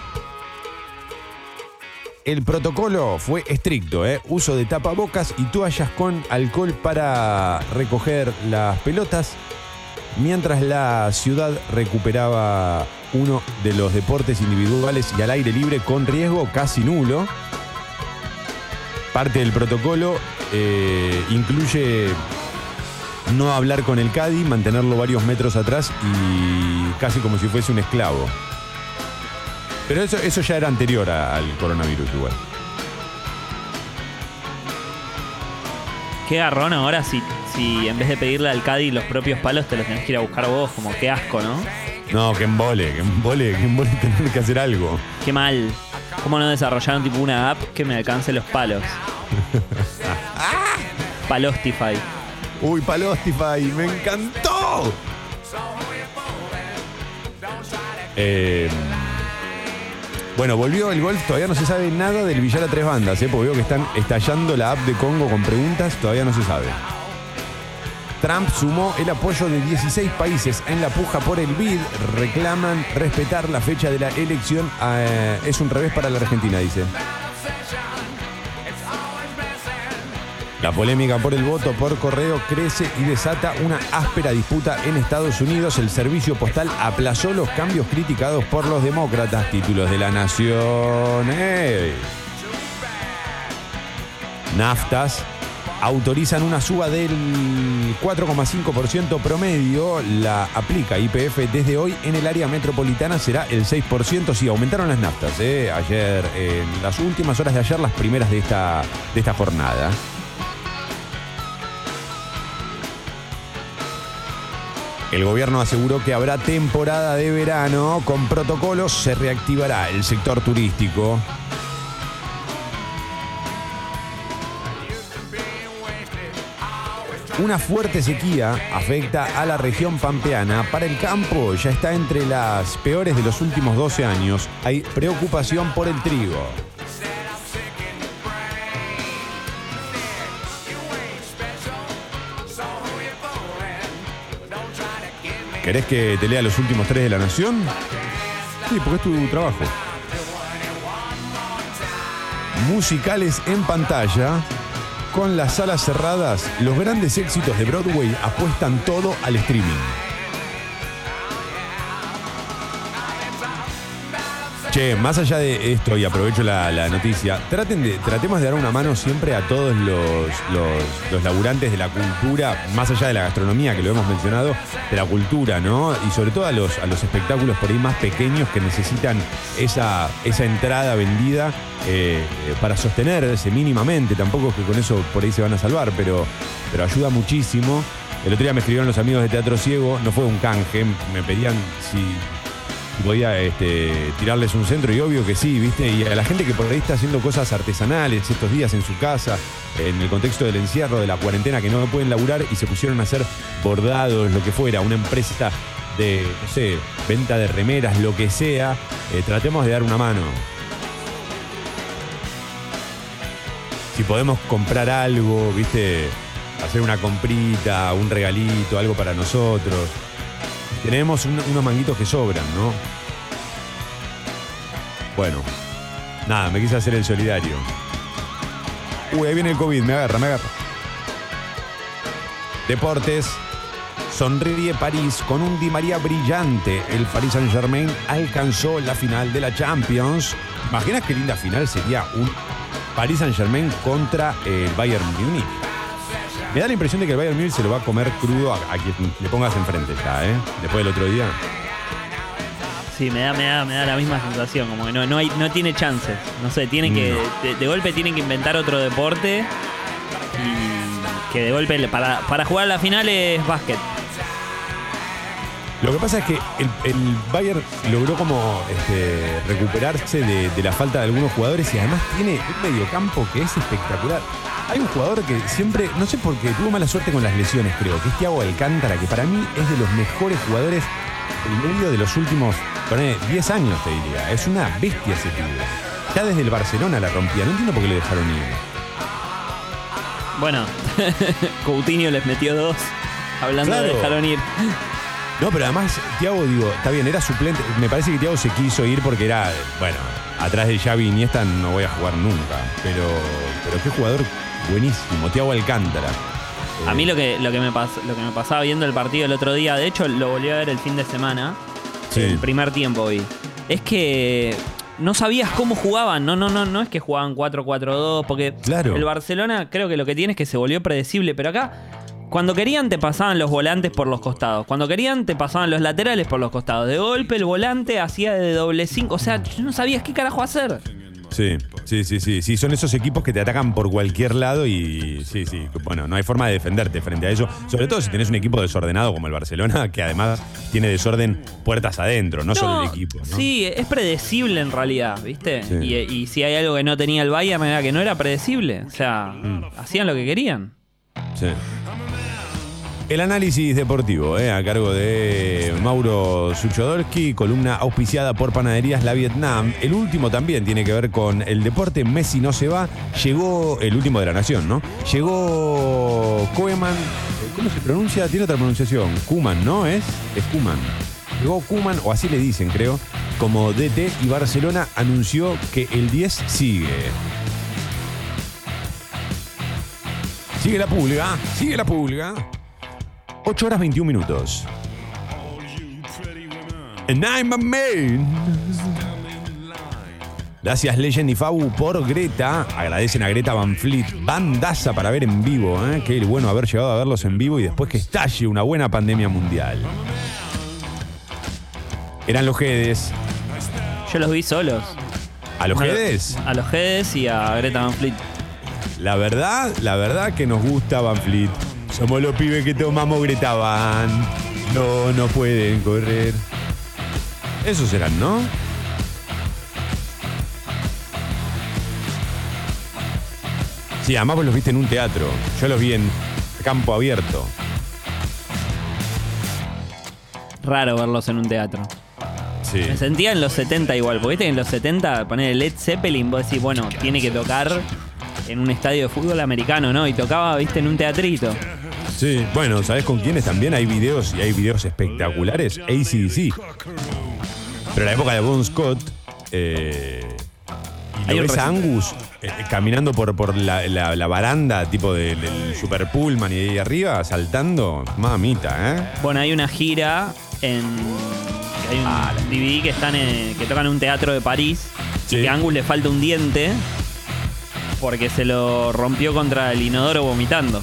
El protocolo fue estricto, ¿eh? uso de tapabocas y toallas con alcohol para recoger las pelotas, mientras la ciudad recuperaba uno de los deportes individuales y al aire libre con riesgo casi nulo. Parte del protocolo eh, incluye no hablar con el Cadi, mantenerlo varios metros atrás y casi como si fuese un esclavo. Pero eso, eso ya era anterior a- al coronavirus igual. Qué garrón ahora si, si en vez de pedirle al Caddy los propios palos te los tenés que ir a buscar vos, como qué asco, ¿no? No, que embole, que embole, que embole tener que hacer algo. Qué mal. ¿Cómo no desarrollaron tipo una app que me alcance los palos? Palostify. Uy, Palostify, me encantó. Eh, bueno, volvió el golf, todavía no se sabe nada del billar a tres bandas, ¿eh? porque veo que están estallando la app de Congo con preguntas, todavía no se sabe. Trump sumó el apoyo de 16 países en la puja por el BID, reclaman respetar la fecha de la elección, eh, es un revés para la Argentina, dice. La polémica por el voto por correo crece y desata una áspera disputa en Estados Unidos. El servicio postal aplazó los cambios criticados por los demócratas. Títulos de la nación. Naftas autorizan una suba del 4,5% promedio. La aplica IPF desde hoy en el área metropolitana será el 6%. Sí, aumentaron las naftas. ¿eh? Ayer, en las últimas horas de ayer, las primeras de esta, de esta jornada. El gobierno aseguró que habrá temporada de verano. Con protocolos se reactivará el sector turístico. Una fuerte sequía afecta a la región pampeana. Para el campo ya está entre las peores de los últimos 12 años. Hay preocupación por el trigo. ¿Querés que te lea los últimos tres de la nación? Sí, porque es tu trabajo. Musicales en pantalla. Con las salas cerradas, los grandes éxitos de Broadway apuestan todo al streaming. Che, más allá de esto, y aprovecho la, la noticia, traten de, tratemos de dar una mano siempre a todos los, los, laburantes de la cultura, más allá de la gastronomía, que lo hemos mencionado, de la cultura, ¿no? Y sobre todo a los, a los espectáculos por ahí más pequeños que necesitan esa, esa entrada vendida eh, para sostenerse mínimamente. Tampoco es que con eso por ahí se van a salvar, pero, pero ayuda muchísimo. El otro día me escribieron los amigos de Teatro Ciego, no fue un canje, me pedían si podía este, tirarles un centro y obvio que sí, ¿viste? Y a la gente que por ahí está haciendo cosas artesanales estos días en su casa, en el contexto del encierro, de la cuarentena, que no pueden laburar y se pusieron a hacer bordados, lo que fuera, una empresa de, no sé, venta de remeras, lo que sea, eh, tratemos de dar una mano. Si podemos comprar algo, ¿viste? Hacer una comprita, un regalito, algo para nosotros. Tenemos un- unos manguitos que sobran, ¿no? Bueno, nada, me quise hacer el solidario. Uy, ahí viene el COVID, me agarra, me agarra. Deportes. Sonríe París con un Di María brillante. El Paris Saint Germain alcanzó la final de la Champions. ¿Imaginas qué linda final sería un Paris Saint Germain contra el Bayern Múnich? Me da la impresión de que el Bayern Múnich se lo va a comer crudo a, a quien le pongas enfrente ya, ¿eh? Después del otro día. Sí, me da, me da, me da la misma sensación, como que no, no, hay, no tiene chances. No sé, tienen que. De, de golpe tienen que inventar otro deporte. Y que de golpe para, para jugar la final es básquet. Lo que pasa es que el, el Bayern logró como este, recuperarse de, de la falta de algunos jugadores y además tiene un mediocampo que es espectacular. Hay un jugador que siempre, no sé por qué, tuvo mala suerte con las lesiones, creo, que es Thiago Alcántara, que para mí es de los mejores jugadores del medio de los últimos ponele, 10 años, te diría. Es una bestia ese pibe. Ya desde el Barcelona la rompía, no entiendo por qué le dejaron ir. Bueno, Coutinho les metió dos. Hablando de dejaron ir. No, pero además, Tiago, digo, está bien, era suplente. Me parece que Tiago se quiso ir porque era, bueno, atrás de Xavi Iniesta no voy a jugar nunca. Pero, pero qué jugador buenísimo, Tiago Alcántara. A mí lo que, lo, que me pas- lo que me pasaba viendo el partido el otro día, de hecho lo volví a ver el fin de semana, Sí. el primer tiempo vi, es que no sabías cómo jugaban, no, no, no, no es que jugaban 4-4-2, porque Claro. el Barcelona creo que lo que tiene es que se volvió predecible, pero acá cuando querían te pasaban los volantes por los costados, cuando querían te pasaban los laterales por los costados, de golpe el volante hacía de doble 5, o sea, no sabías qué carajo hacer. Sí, sí, sí, sí. Sí, son esos equipos que te atacan por cualquier lado y sí, sí. Bueno, no hay forma de defenderte frente a eso. Sobre todo si tenés un equipo desordenado como el Barcelona, que además tiene desorden puertas adentro, no, solo el equipo. ¿no? Sí, es predecible en realidad, ¿viste? Sí. Y, y si hay algo que no tenía el Bayern era que no era predecible. O sea, Mm. hacían lo que querían. Sí. El análisis deportivo, eh, a cargo de Mauro Suchodolski, columna auspiciada por Panaderías La Vietnam. El último también tiene que ver con el deporte. Messi no se va. Llegó, el último de la nación, ¿no? Llegó Koeman. ¿Cómo se pronuncia? Tiene otra pronunciación. Kuman, ¿no? Es, es Kuman. Llegó Kuman, o así le dicen, creo, como DT y Barcelona anunció que el 10 sigue. Sigue la pulga, sigue la pulga. 8 horas 21 minutos. And I'm a man. Gracias Legend y Fabu por Greta. Agradecen a Greta Van Fleet. Bandaza para ver en vivo. ¿eh? Qué bueno haber llegado a verlos en vivo y después que estalle una buena pandemia mundial. Eran los Jedes. Yo los vi solos. ¿A los Jedes? A los Jedes y a Greta Van Fleet. La verdad, la verdad que nos gusta Van Fleet. Somos los pibes que tomamos Greta Van. No, no pueden correr. Esos serán, ¿no? Sí, además vos los viste en un teatro. Yo los vi en campo abierto. Raro verlos en un teatro. Sí. Me sentía en los 70 igual, porque viste en los 70 poner el Led Zeppelin, vos decís, bueno, tiene que tocar en un estadio de fútbol americano, ¿no? Y tocaba, viste, en un teatrito. Sí, bueno, ¿sabés con quiénes también? Hay videos y hay videos espectaculares. ACDC. Pero en la época de Bon Scott, eh, y Hay ves a Angus eh, caminando por, por la, la- la baranda tipo del, del Super Pullman y ahí arriba, saltando. Mamita, ¿eh? Bueno, hay una gira en. Hay un Ah, DVD que están en- que tocan en un teatro de París. Sí. Y que a Angus le falta un diente porque se lo rompió contra el inodoro vomitando.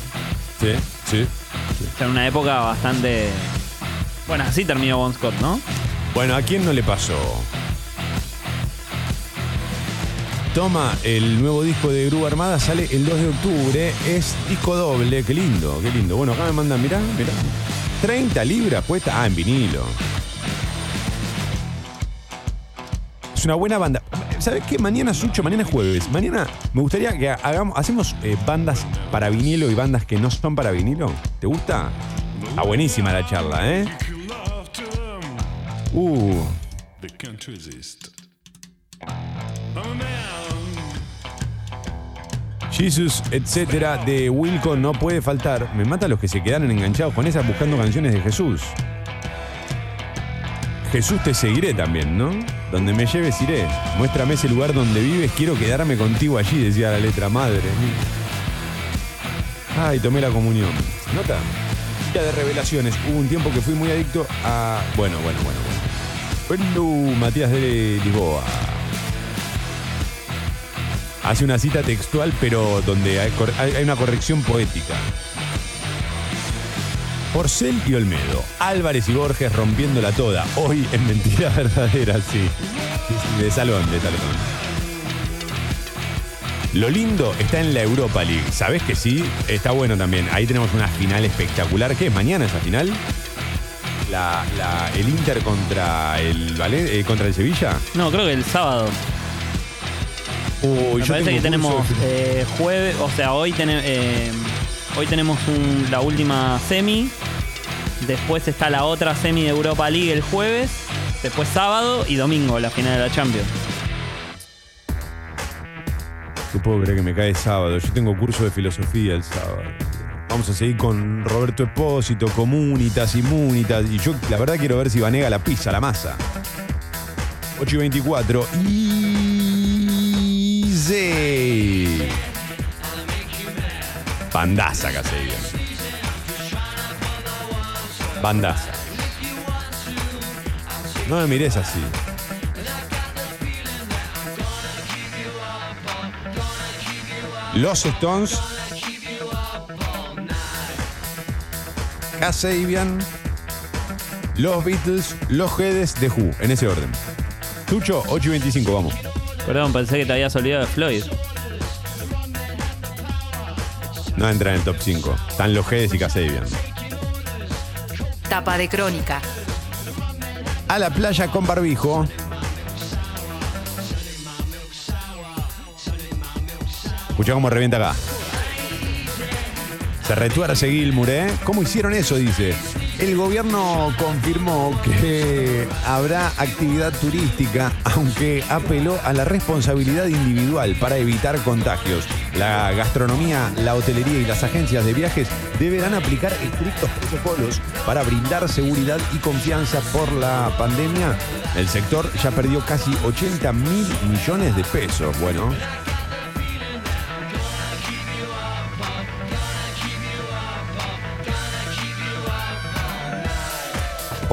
Sí, sí. O sea, en una época bastante. Bueno, así terminó Bon Scott, ¿no? Bueno, ¿a quién no le pasó? Toma, el nuevo disco de Grúa Armada sale el 2 de octubre. Es disco doble, qué lindo, qué lindo. Bueno, acá me mandan, mirá, mirá. 30 libras puesta. Ah, en vinilo. Es una buena banda. ¿Sabes qué? Mañana Sucho, mañana es jueves. Mañana me gustaría que hagamos, hacemos eh, bandas para vinilo y bandas que no son para vinilo. ¿Te gusta? Está buenísima la charla, ¿eh? Uh. Jesus, etcétera, de Wilco no puede faltar. Me mata los que se quedaron enganchados con esas buscando canciones de Jesús. Jesús te seguiré también, ¿no? Donde me lleves iré. Muéstrame ese lugar donde vives, quiero quedarme contigo allí, decía la letra madre. Ay, tomé la comunión. ¿Se ¿Nota? Día de revelaciones. Hubo un tiempo que fui muy adicto a. Bueno, bueno, bueno, bueno. Bueno, Matías de Lisboa. Hace una cita textual, pero donde hay una corrección poética. Porcel y Olmedo. Álvarez y Borges rompiéndola toda. Hoy en Mentira Verdadera, sí. De salón, de salón. Lo lindo está en la Europa League. ¿Sabés que sí? Está bueno también. Ahí tenemos una final espectacular. ¿Qué es mañana esa final? La, la- el Inter contra el eh, contra el Sevilla. No, creo que el sábado. Uy, Me yo parece que tenemos eh, jueves, o sea, hoy, tene- eh, hoy tenemos la última semi, después está la otra semi de Europa League el jueves, después sábado y domingo la final de la Champions. No puedo creer que me cae sábado. Yo tengo curso de filosofía el sábado. Vamos a seguir con Roberto Espósito, Comunitas, Inmunitas. Y yo, la verdad, quiero ver si Vanega la pizza, la masa. 8 y 24. Easy. Bandaza, Casedia. Bandaza. No me mires así. Los Stones. Kasabian. Los Beatles. Los Hedes de Who. En ese orden. Tucho, 8 y 25, vamos. Perdón, pensé que te habías olvidado de Floyd. No entra en el top 5. Están los Hedes y Kasabian. Tapa de crónica. A la playa con barbijo. Escucha cómo revienta acá. Se retuerce Gilmour, ¿eh? ¿Cómo hicieron eso? Dice. El gobierno confirmó que habrá actividad turística, aunque apeló a la responsabilidad individual para evitar contagios. La gastronomía, la hotelería y las agencias de viajes deberán aplicar estrictos protocolos para brindar seguridad y confianza por la pandemia. El sector ya perdió casi 80 mil millones de pesos. Bueno,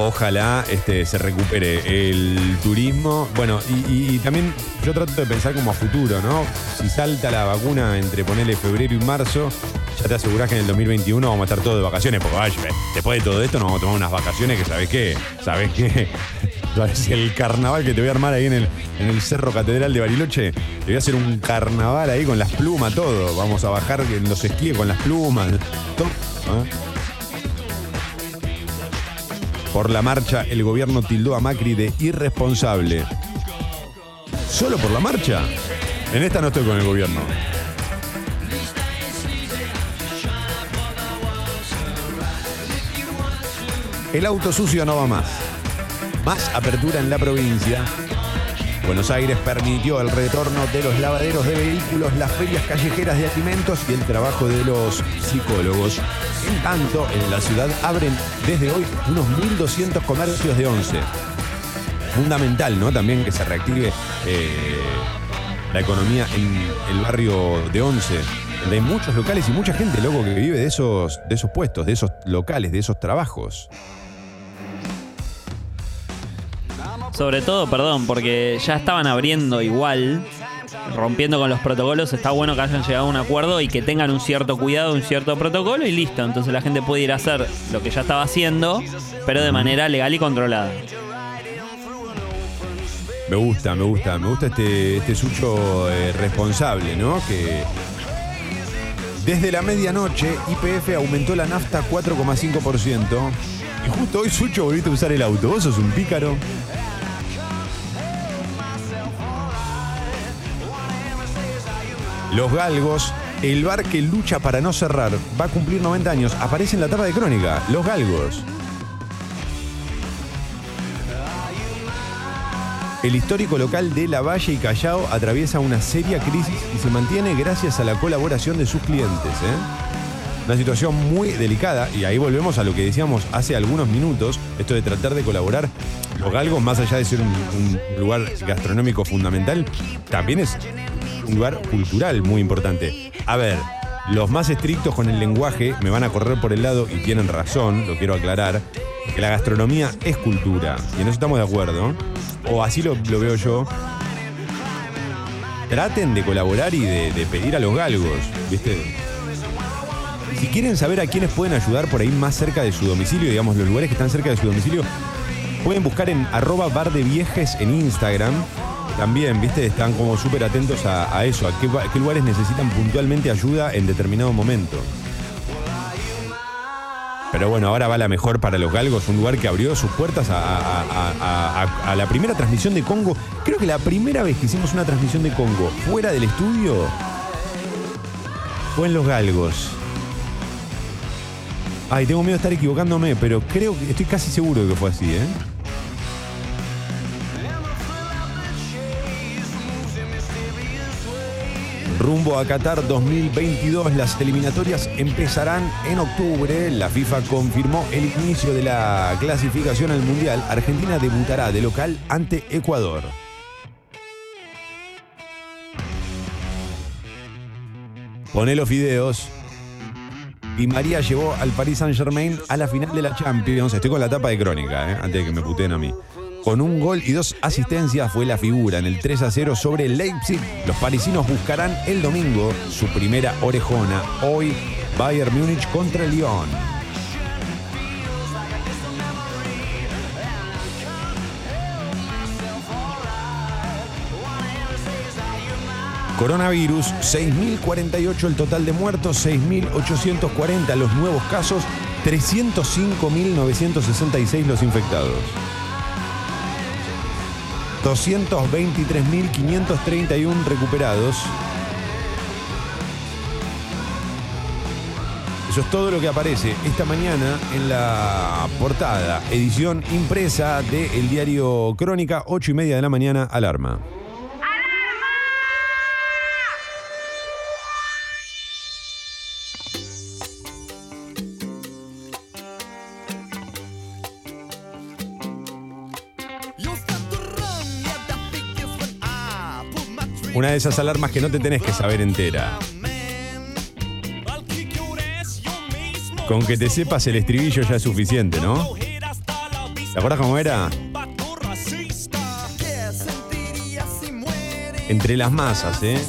Ojalá este, se recupere el turismo. Bueno, y, también yo trato de pensar como a futuro, ¿no? Si salta la vacuna entre ponerle febrero y marzo, ya te asegurás que en el 2021 vamos a estar todos de vacaciones. Porque vaya, después de todo esto nos vamos a tomar unas vacaciones que, ¿sabes qué? ¿Sabes qué? ¿Sabes el carnaval que te voy a armar ahí en el, en el Cerro Catedral de Bariloche? Te voy a hacer un carnaval ahí con las plumas, todo. Vamos a bajar en los esquíes con las plumas. todo, ¿ah? Por la marcha, el gobierno tildó a Macri de irresponsable. ¿Solo por la marcha? En esta no estoy con el gobierno. El auto sucio no va más. Más apertura en la provincia. Buenos Aires permitió el retorno de los lavaderos de vehículos, las ferias callejeras de alimentos y el trabajo de los psicólogos. En tanto, en la ciudad abren desde hoy unos 1.200 comercios de 11. Fundamental, ¿no? También que se reactive eh, la economía en el barrio de 11, donde hay muchos locales y mucha gente, loco, que vive de esos, de esos puestos, de esos locales, de esos trabajos. Sobre todo, perdón, porque ya estaban abriendo igual, rompiendo con los protocolos. Está bueno que hayan llegado a un acuerdo y que tengan un cierto cuidado, un cierto protocolo y listo. Entonces la gente puede ir a hacer lo que ya estaba haciendo, pero de manera legal y controlada. Me gusta, me gusta, me gusta este, este sucho eh, responsable, ¿no? Que desde la medianoche IPF aumentó la nafta 4,5%. Y justo hoy, Sucho, volviste a usar el auto. Vos sos un pícaro. Los Galgos, el bar que lucha para no cerrar, va a cumplir 90 años. Aparece en la tapa de crónica. Los Galgos. El histórico local de La Valle y Callao atraviesa una seria crisis y se mantiene gracias a la colaboración de sus clientes. ¿eh? Una situación muy delicada y ahí volvemos a lo que decíamos hace algunos minutos, esto de tratar de colaborar. Los galgos, más allá de ser un, un lugar gastronómico fundamental, también es un lugar cultural muy importante. A ver, los más estrictos con el lenguaje me van a correr por el lado y tienen razón, lo quiero aclarar, que la gastronomía es cultura y en eso estamos de acuerdo, o así lo, veo yo. Traten de colaborar y de, de pedir a los galgos, ¿viste? Si quieren saber a quiénes pueden ayudar por ahí más cerca de su domicilio, digamos, los lugares que están cerca de su domicilio, pueden buscar en arroba bar de viejes en Instagram. También, viste, están como súper atentos a, eso, a qué, lugares necesitan puntualmente ayuda en determinado momento. Pero bueno, ahora va la mejor para los galgos, un lugar que abrió sus puertas a- a la primera transmisión de Congo. Creo que la primera vez que hicimos una transmisión de Congo fuera del estudio fue en los galgos. Ay, tengo miedo de estar equivocándome, pero creo que estoy casi seguro de que fue así, ¿eh? Rumbo a Qatar 2022, las eliminatorias empezarán en octubre. La FIFA confirmó el inicio de la clasificación al Mundial. Argentina debutará de local ante Ecuador. Poné los videos. Y María llevó al Paris Saint Germain a la final de la Champions. Estoy con la tapa de crónica, ¿eh? antes de que me puteen a mí. Con un gol y dos asistencias fue la figura en el 3 a 0 sobre Leipzig. Los parisinos buscarán el domingo su primera orejona. Hoy Bayern Múnich contra Lyon. Coronavirus, 6.048 el total de muertos, 6.840 los nuevos casos, 305.966 los infectados. 223.531 recuperados. Eso es todo lo que aparece esta mañana en la portada, edición impresa del diario Crónica, 8 y media de la mañana, alarma. Una de esas alarmas que no te tenés que saber entera. Con que te sepas el estribillo ya es suficiente, ¿no? ¿Te acuerdas cómo era? Entre las masas, ¿eh?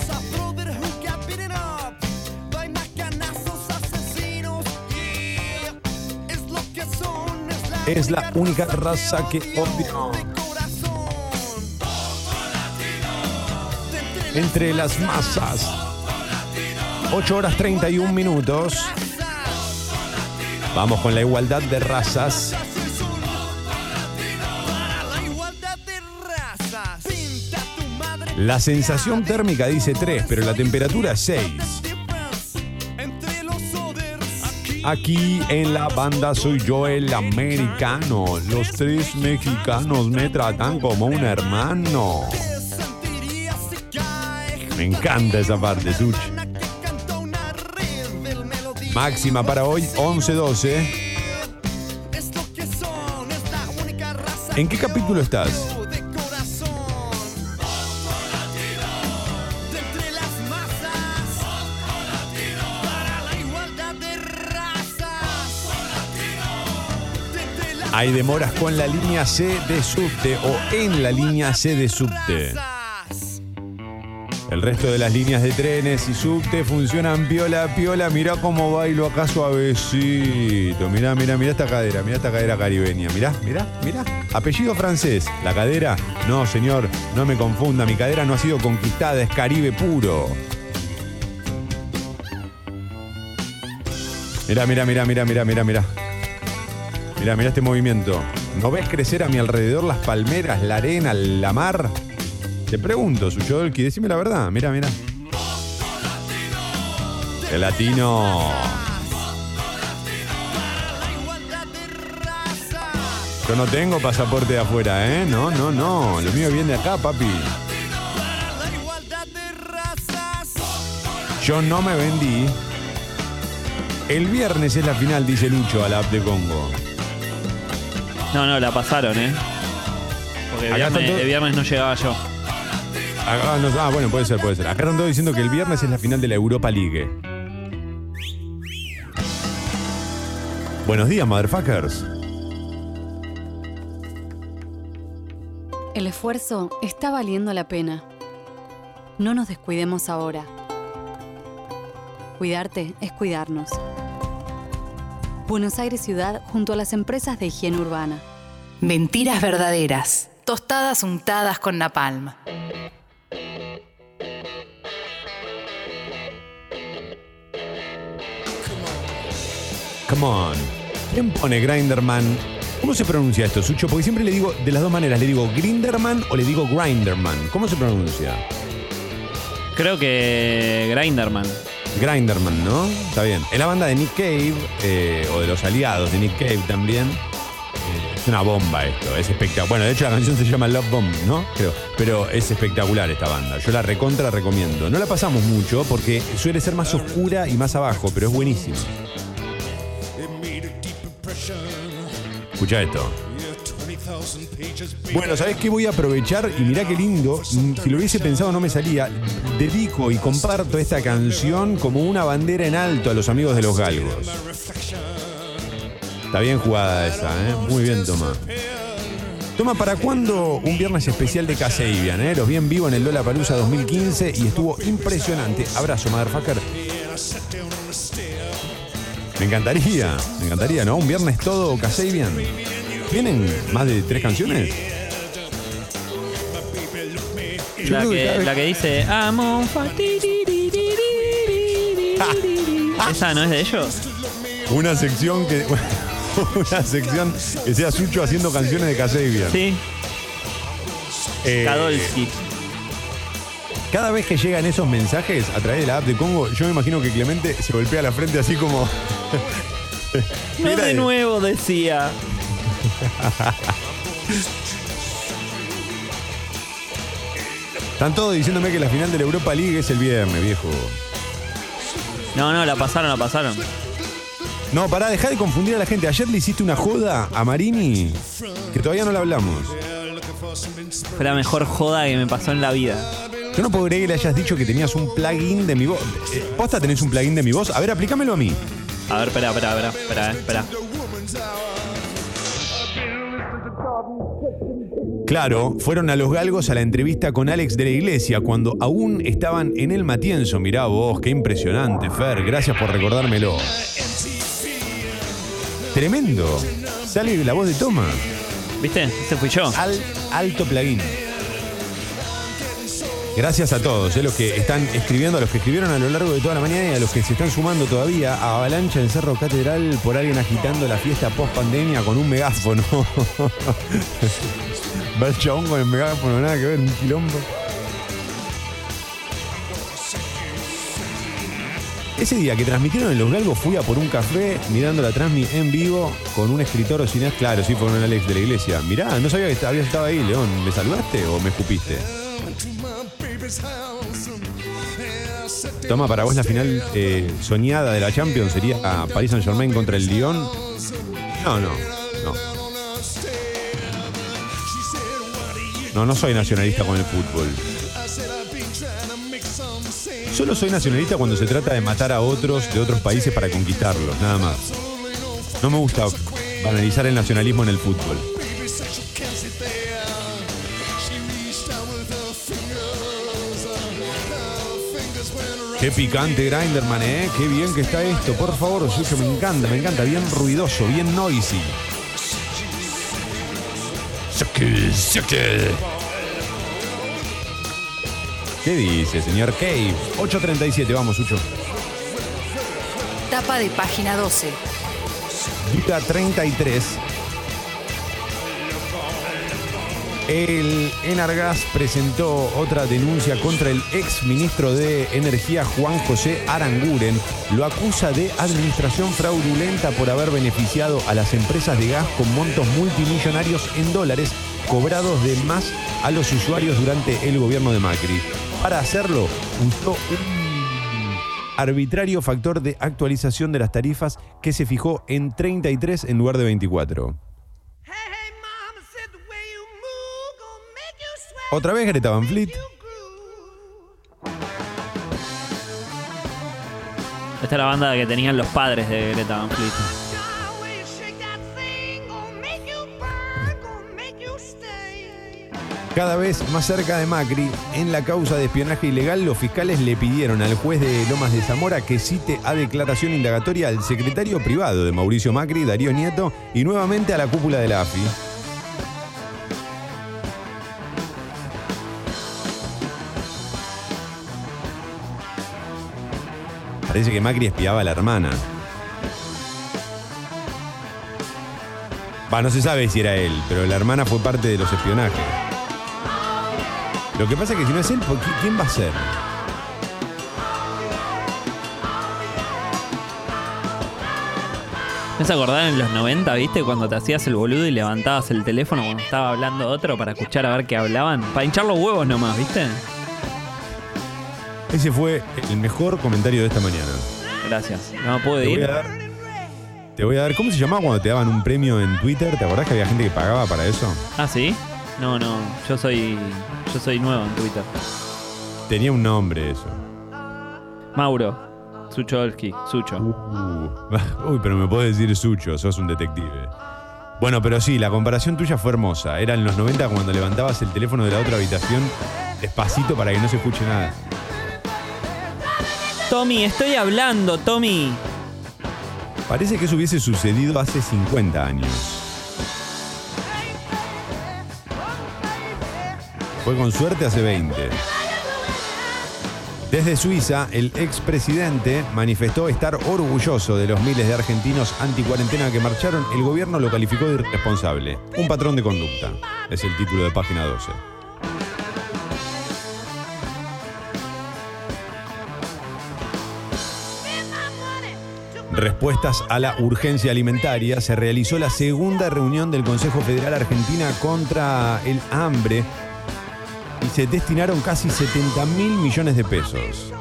Es la única raza que. Entre las masas. 8 horas 31 minutos. Vamos con la igualdad de razas. La sensación térmica dice 3, pero la temperatura 6. Aquí en la banda soy yo el americano. Los tres mexicanos me tratan como un hermano. Me encanta esa parte, Such. Máxima para hoy, 11-12. ¿En qué capítulo estás? Hay demoras con la línea C de subte o en la línea C de subte. El resto de las líneas de trenes y subte funcionan piola piola. Mirá cómo bailo acá suavecito. Mirá, mirá, mirá esta cadera, mirá esta cadera caribeña. Mirá, mirá, mirá. Apellido francés. La cadera, no, señor, no me confunda. Mi cadera no ha sido conquistada, es Caribe puro. Mirá, mirá, mirá, mirá, mirá, mirá, mirá. Mirá, mirá este movimiento. ¿No ves crecer a mi alrededor las palmeras, la arena, la mar? Te pregunto, Suchodolki, decime la verdad. Mira, mira. El latino. Yo no tengo pasaporte de afuera, ¿eh? No, no, no. Lo mío viene de acá, papi. Yo no me vendí. El viernes es la final, dice Lucho a la app de Congo. No, no, la pasaron, ¿eh? Porque el viernes, el viernes no llegaba yo. Ah, no, ah, bueno, puede ser, puede ser. Acá están todos diciendo que el viernes es la final de la Europa League. Buenos días, motherfuckers. El esfuerzo está valiendo la pena. No nos descuidemos ahora. Cuidarte es cuidarnos. Buenos Aires Ciudad junto a las empresas de higiene urbana. Mentiras verdaderas. Tostadas untadas con napalm. Come on. ¿Quién pone Grinderman? ¿Cómo se pronuncia esto, Sucho? Porque siempre le digo de las dos maneras. Le digo Grinderman o le digo Grinderman. ¿Cómo se pronuncia? Creo que Grinderman. Grinderman, ¿no? Está bien. Es la banda de Nick Cave, eh, o de los aliados de Nick Cave también. Eh, Es una bomba esto, es espectacular. Bueno, de hecho la canción se llama Love Bomb, ¿no? Creo. Pero es espectacular esta banda. Yo la recontra recomiendo. No la pasamos mucho porque suele ser más oscura y más abajo, pero es buenísima. Escucha esto. Bueno, ¿sabés qué? Voy a aprovechar y mirá qué lindo. Mm, Si lo hubiese pensado no me salía. Dedico y comparto esta canción como una bandera en alto a los amigos de los galgos. Está bien jugada esa, ¿eh? Muy bien, Toma. Toma, ¿para cuándo un viernes especial de Casabian? Eh? Los vi vivo en el Lola Palusa 2015 y estuvo impresionante. Abrazo, motherfucker. Me encantaría, me encantaría, ¿no? Un viernes todo Casabian. ¿Tienen más de tres canciones? La que que, cada vez- la que dice Amo Esa no es de ellos. Una sección que. Una sección que sea Sucho haciendo canciones de Casabian. Sí, Eh, Kadolski. Cada vez que llegan esos mensajes a través de la app de Congo, yo me imagino que Clemente se golpea la frente así como. No Mira, de nuevo decía. Están todos diciéndome que la final de la Europa League es el viernes, viejo. No, no, la pasaron, la pasaron. No, pará, dejá de confundir a la gente. Ayer le hiciste una joda a Marini que todavía no la hablamos. Fue la mejor joda que me pasó en la vida. Yo no puedo creer que le hayas dicho que tenías un plugin de mi voz. Eh, ¿Posta tenés un plugin de mi voz? A ver, aplícamelo a mí. A ver, espera, espera, espera, espera, eh, espera. Claro, fueron a los galgos a la entrevista con Alex de la Iglesia cuando aún estaban en el Matienzo. Mirá vos, qué impresionante, Fer. Gracias por recordármelo. Tremendo. Sale la voz de Toma. ¿Viste? Ese fui yo. Al, alto plugin. Gracias a todos, eh, los que están escribiendo, a los que escribieron a lo largo de toda la mañana y a los que se están sumando todavía a Avalancha en Cerro Catedral por alguien agitando la fiesta post pandemia con un megáfono. Va el chabón con el megáfono, nada que ver, un quilombo. Ese día que transmitieron en Los Galgos fui a por un café mirando la transmi en vivo con un escritor o cineasta. Claro, sí, fue con el Alex de la iglesia. Mirá, no sabía que habías estado ahí, León. ¿Me saludaste o me escupiste? Toma, para vos la final eh, soñada de la Champions sería a Paris Saint Germain contra el Lyon. No, no, no. No, no soy nacionalista con el fútbol. Solo soy nacionalista cuando se trata de matar a otros de otros países para conquistarlos, nada más. No me gusta banalizar el nacionalismo en el fútbol. Qué picante Grinderman, ¿eh? Qué bien que está esto. Por favor, Sucho, me encanta, me encanta. Bien ruidoso, bien noisy. ¿Qué dice, señor Cave? 8.37, vamos, Sucho. Tapa de página 12. Dita 33. El Enargas presentó otra denuncia contra el ex ministro de Energía Juan José Aranguren. Lo acusa de administración fraudulenta por haber beneficiado a las empresas de gas con montos multimillonarios en dólares cobrados de más a los usuarios durante el gobierno de Macri. Para hacerlo, usó un arbitrario factor de actualización de las tarifas que se fijó en 33 en lugar de 24. Otra vez Greta Van Fleet. Esta es la banda que tenían los padres de Greta Van Fleet. Cada vez más cerca de Macri, en la causa de espionaje ilegal, los fiscales le pidieron al juez de Lomas de Zamora que cite a declaración indagatoria al secretario privado de Mauricio Macri, Darío Nieto, y nuevamente a la cúpula de la AFI. Parece que Macri espiaba a la hermana. Va, no se sabe si era él, pero la hermana fue parte de los espionajes. Lo que pasa es que si no es él, ¿por qué- ¿quién va a ser? ¿No se acordaron en los 90, viste? Cuando te hacías el boludo y levantabas el teléfono cuando estaba hablando otro para escuchar a ver qué hablaban. Para hinchar los huevos nomás, ¿viste? Ese fue el mejor comentario de esta mañana. Gracias. No voy ir. a dar. Te voy a dar. ¿Cómo se llamaba cuando te daban un premio en Twitter? ¿Te acordás que había gente que pagaba para eso? Ah, ¿sí? No, no. Yo soy. Yo soy nuevo en Twitter. Tenía un nombre eso. Mauro. Sucholski. Sucho. Uh, uy, pero me puedes decir Sucho, sos un detective. Bueno, pero sí, la comparación tuya fue hermosa. Era en los 90 cuando levantabas el teléfono de la otra habitación despacito para que no se escuche nada. Tommy, estoy hablando, Tommy. Parece que eso hubiese sucedido hace 50 años. Fue con suerte hace 20. Desde Suiza, el expresidente manifestó estar orgulloso de los miles de argentinos anti-cuarentena que marcharon. El gobierno lo calificó de irresponsable. Un patrón de conducta. Es el título de página 12. Respuestas a la urgencia alimentaria, se realizó la segunda reunión del Consejo Federal Argentina contra el hambre y se destinaron casi 70 mil millones de pesos.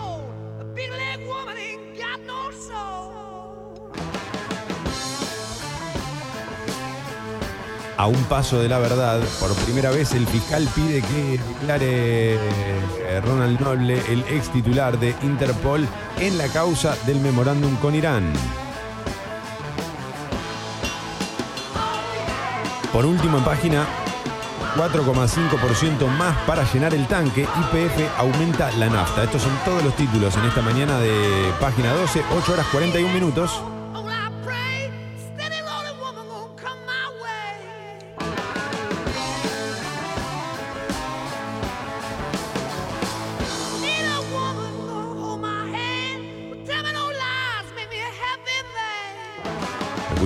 A un paso de la verdad, por primera vez el fiscal pide que declare eh, Ronald Noble, el ex titular de Interpol, en la causa del memorándum con Irán. Por último, en página 4,5% más para llenar el tanque. IPF aumenta la nafta. Estos son todos los títulos en esta mañana de página 12, 8 horas 41 minutos.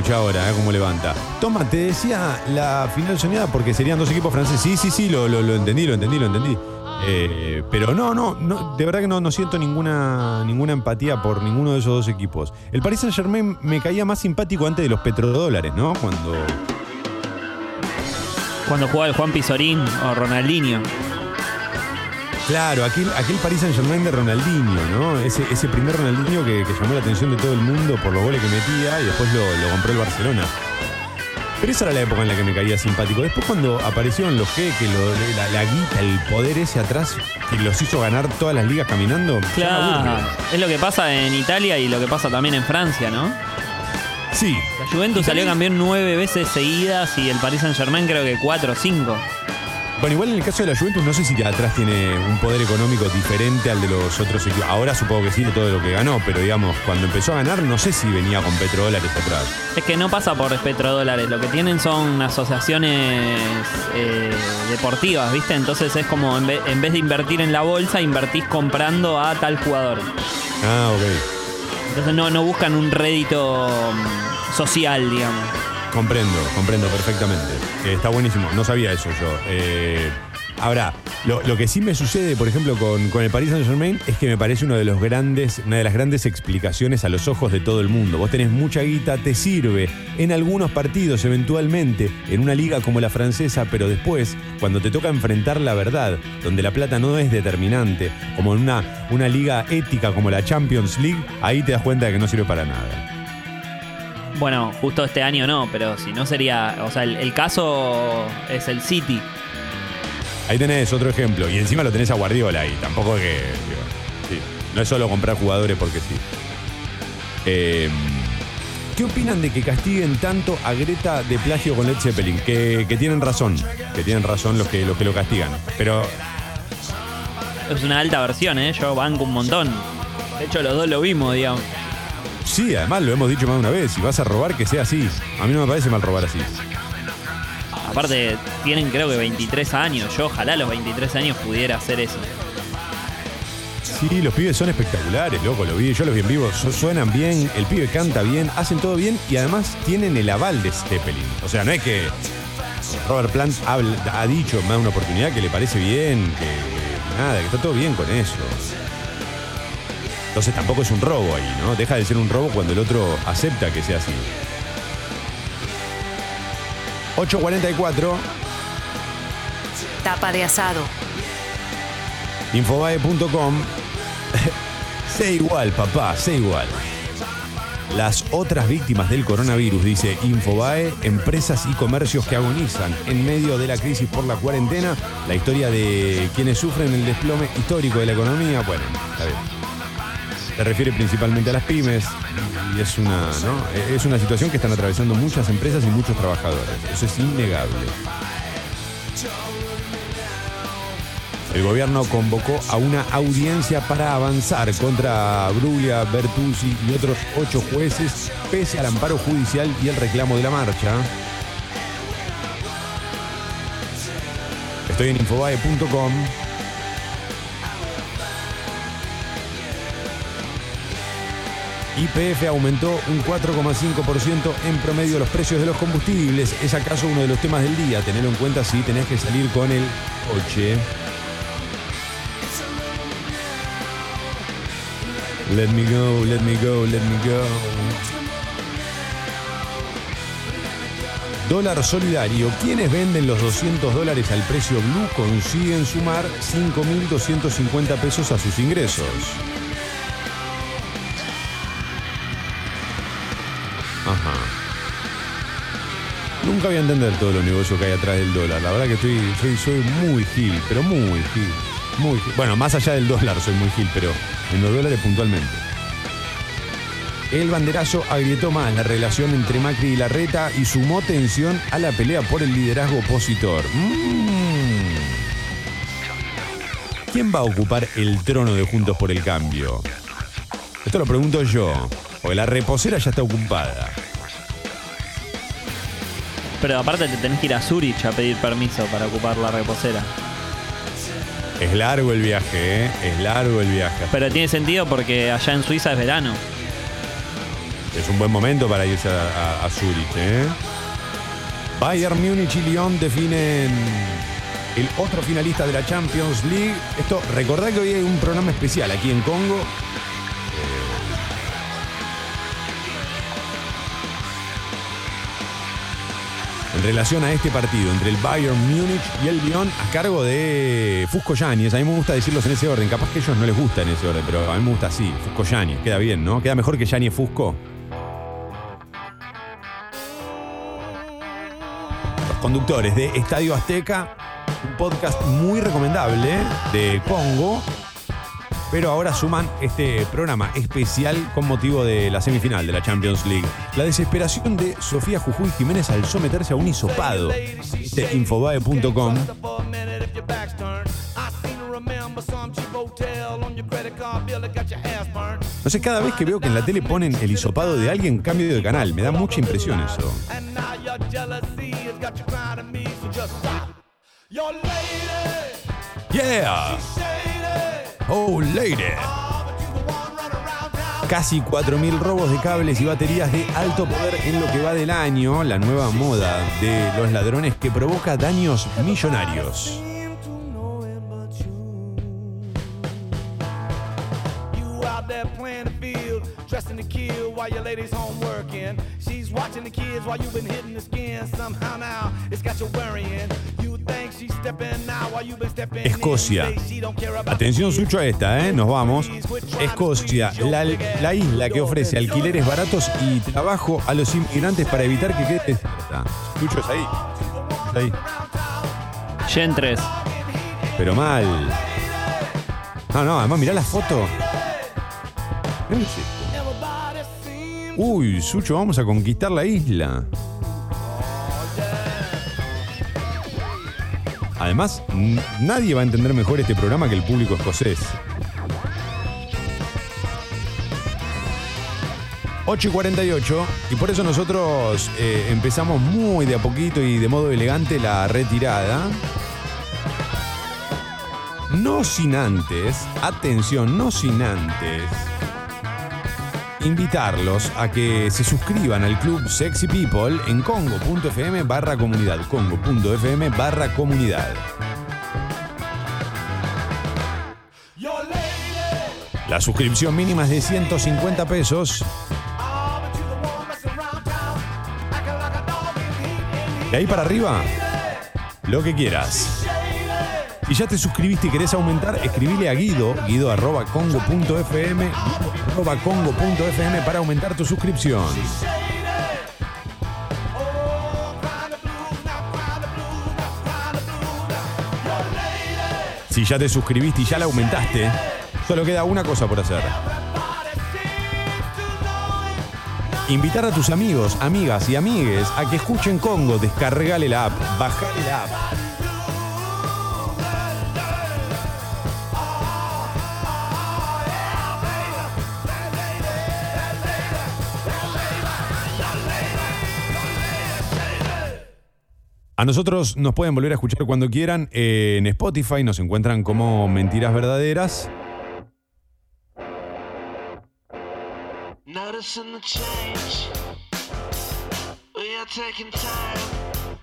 Escucha ahora, ¿eh? cómo levanta. Toma, te decía la final soñada porque serían dos equipos franceses. Sí, sí, sí, lo, lo- lo entendí, lo entendí, lo entendí. Eh, pero no, no, no, de verdad que no, no siento ninguna, ninguna empatía por ninguno de esos dos equipos. El Paris Saint Germain me caía más simpático antes de los petrodólares, ¿no? Cuando. Cuando jugaba el Juan Pizorín o Ronaldinho. Claro, aquel, aquel Paris Saint Germain de Ronaldinho, ¿no? Ese, ese primer Ronaldinho que, que llamó la atención de todo el mundo por los goles que metía y después lo, lo compró el Barcelona. Pero esa era la época en la que me caía simpático. Después cuando aparecieron los jeques, lo- la, la guita, el poder ese atrás que los hizo ganar todas las ligas caminando. Claro. Es lo que pasa en Italia y lo que pasa también en Francia, ¿no? Sí, La Juventus salió campeón nueve veces seguidas y el Paris Saint Germain creo que cuatro o cinco. Bueno, igual en el caso de la Juventus no sé si atrás tiene un poder económico diferente al de los otros equipos. Ahora supongo que sí de todo lo que ganó, pero digamos, cuando empezó a ganar no sé si venía con petrodólares atrás. Es que no pasa por petrodólares, lo que tienen son asociaciones eh, deportivas, ¿viste? Entonces es como en vez, en vez de invertir en la bolsa, invertís comprando a tal jugador. Ah, ok. Entonces no, no buscan un rédito mm, social, digamos. Comprendo, comprendo perfectamente. Eh, está buenísimo, no sabía eso yo. Eh, ahora, lo, lo que sí me sucede, por ejemplo, con, con el Paris Saint Germain es que me parece uno de los grandes, una de las grandes explicaciones a los ojos de todo el mundo. Vos tenés mucha guita, te sirve en algunos partidos eventualmente, en una liga como la francesa, pero después, cuando te toca enfrentar la verdad, donde la plata no es determinante, como en una, una liga ética como la Champions League, ahí te das cuenta de que no sirve para nada. Bueno, justo este año no, pero si no sería. O sea, el, el caso es el City. Ahí tenés otro ejemplo. Y encima lo tenés a Guardiola ahí. Tampoco es que. digo, sí, no es solo comprar jugadores porque sí. Eh, ¿Qué opinan de que castiguen tanto a Greta de plagio con Led Zeppelin? Que, que tienen razón. Que tienen razón los que, los que lo castigan. Pero Es una alta versión, ¿eh? Yo banco un montón. De hecho, los dos lo vimos, digamos. Sí, además lo hemos dicho más de una vez. Si vas a robar, que sea así. A mí no me parece mal robar así. Aparte, tienen creo que 23 años. Yo ojalá a los 23 años pudiera hacer eso. Sí, los pibes son espectaculares, loco, lo vi, yo los vi en vivo, su- suenan bien, el pibe canta bien, hacen todo bien y además tienen el aval de Zeppelin. O sea, no es que Robert Plant ha dicho, me da una oportunidad que le parece bien, que, que nada, que está todo bien con eso. Entonces tampoco es un robo ahí, ¿no? Deja de ser un robo cuando el otro acepta que sea así. 8.44, Tapa de asado. infobae.com. sé igual, papá, sé igual. Las otras víctimas del coronavirus, dice Infobae, empresas y comercios que agonizan en medio de la crisis por la cuarentena. La historia de quienes sufren el desplome histórico de la economía. Bueno, está bien. Se refiere principalmente a las pymes y es una, es una situación que están atravesando muchas empresas y muchos trabajadores. Eso es innegable. El gobierno convocó a una audiencia para avanzar contra Bruglia, Bertuzzi y otros ocho jueces, pese al amparo judicial y el reclamo de la marcha. Estoy en infobae.com. YPF aumentó un 4,5% en promedio los precios de los combustibles. ¿Es acaso uno de los temas del día? Tenerlo en cuenta si tenés que salir con el coche. Let me go, let me go, let me go. Dólar solidario. Quienes venden los 200 dólares al precio blue consiguen sumar 5.250 pesos a sus ingresos. Nunca voy a entender todos los negocios que hay atrás del dólar. La verdad que estoy, soy, muy gil, pero muy gil. Muy. Bueno, más allá del dólar soy muy gil, pero en los dólares puntualmente. El banderazo agrietó más la relación entre Macri y Larreta y sumó tensión a la pelea por el liderazgo opositor. Mm. ¿Quién va a ocupar el trono de Juntos por el Cambio? Esto lo pregunto yo, porque la reposera ya está ocupada. Pero aparte te tenés que ir a Zurich a pedir permiso para ocupar la reposera. Es largo el viaje, ¿eh? Es largo el viaje. Pero tiene sentido porque allá en Suiza es verano. Es un buen momento para irse a, a- a Zurich, ¿eh? Bayern Múnich y Lyon definen el otro finalista de la Champions League. Esto, recordad que hoy hay un programa especial aquí en Congo. Relación a este partido entre el Bayern Múnich y el Lyon a cargo de Fusco Yáñez. A mí me gusta decirlos en ese orden. Capaz que a ellos no les gusta en ese orden, pero a mí me gusta así. Fusco Yáñez. Queda bien, ¿no? Queda mejor que Yáñez Fusco. Los conductores de Estadio Azteca, un podcast muy recomendable de Congo, pero ahora suman este programa especial con motivo de la semifinal de la Champions League. La desesperación de Sofía Jujuy Jiménez al someterse a un hisopado. Dice infobae.com. No sé, cada vez que veo que en la tele ponen el hisopado de alguien, cambio de canal. Me da mucha impresión eso. Yeah. Oh, lady. Casi 4.000 robos de cables y baterías de alto poder en lo que va del año, la nueva moda de los ladrones que provoca daños millonarios. You out there playing the field, dressing to kill while your lady's home working. She's watching the kids while you've been hitting the skin. Somehow now it's got you worrying. You think she's stepping out while you've been stepping in. Escocia. Atención, Sucho, a esta, ¿eh? Nos vamos. Escocia, la, la isla que ofrece alquileres baratos y trabajo a los inmigrantes para evitar que quede. Sucho es ahí. Es ahí. Gen 3. Pero mal. No, no, además mirá la foto. Qué. Uy, Sucho, vamos a conquistar la isla. Además, nadie va a entender mejor este programa que el público escocés. 8 y 48, y por eso nosotros eh, empezamos muy de a poquito y de modo elegante la retirada. No sin antes, atención, no sin antes, invitarlos a que se suscriban al club Sexy People en congo.fm barra comunidad, congo.fm barra comunidad. La suscripción mínima es de 150 pesos De ahí para arriba, lo que quieras. Si ya te suscribiste y querés aumentar, escribile a Guido, guido arroba congo.fm, arroba congo.fm para aumentar tu suscripción. Si ya te suscribiste y ya la aumentaste, solo queda una cosa por hacer. Invitar a tus amigos, amigas y amigues a que escuchen Congo, descargale la app, bajale la app. A nosotros nos pueden volver a escuchar cuando quieran. Eh, en Spotify nos encuentran como Mentiras Verdaderas.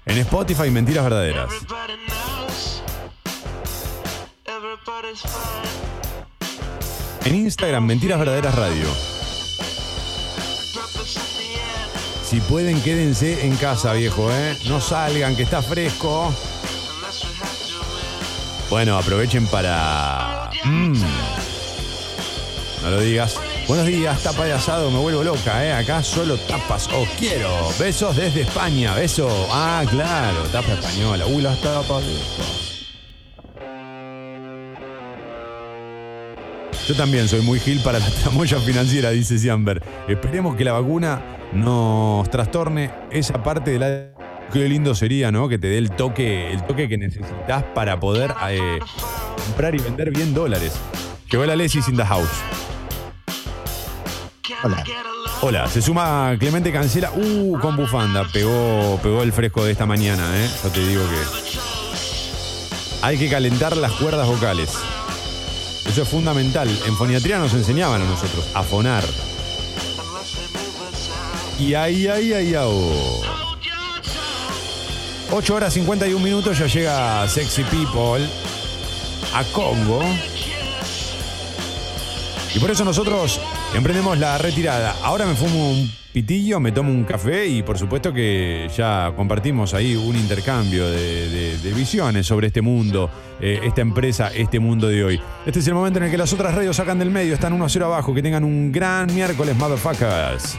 En Spotify, Mentiras Verdaderas. En Instagram, Mentiras Verdaderas Radio. Si pueden, quédense en casa, viejo, ¿eh? No salgan, que está fresco. Bueno, aprovechen para... Mm. No lo digas. Buenos días, tapa de asado, me vuelvo loca, ¿eh? Acá solo tapas, os quiero. Besos desde España, beso. Ah, claro, tapa española. Uy, las tapas. Yo también soy muy gil para la tramoya financiera, dice Siamber. Esperemos que la vacuna nos trastorne esa parte de la... Qué lindo sería, ¿no? Que te dé el toque, el toque que necesitas para poder eh, comprar y vender bien dólares. Llegó la Leslie in the house. Hola. Hola, se suma Clemente Cancela. Uh, con bufanda. Pegó, pegó el fresco de esta mañana, ¿eh? Yo te digo que. Hay que calentar las cuerdas vocales. Eso es fundamental. En foniatría nos enseñaban a nosotros a fonar. Y ahí, ahí, ahí, ahí. 8 horas 51 minutos ya llega Sexy People a Congo. Y por eso nosotros emprendemos la retirada. Ahora me fumo un pitillo, me tomo un café y por supuesto que ya compartimos ahí un intercambio de, visiones sobre este mundo, eh, esta empresa, este mundo de hoy. Este es el momento en el que las otras radios sacan del medio, están 1 a 0 abajo. Que tengan un gran miércoles, motherfuckers.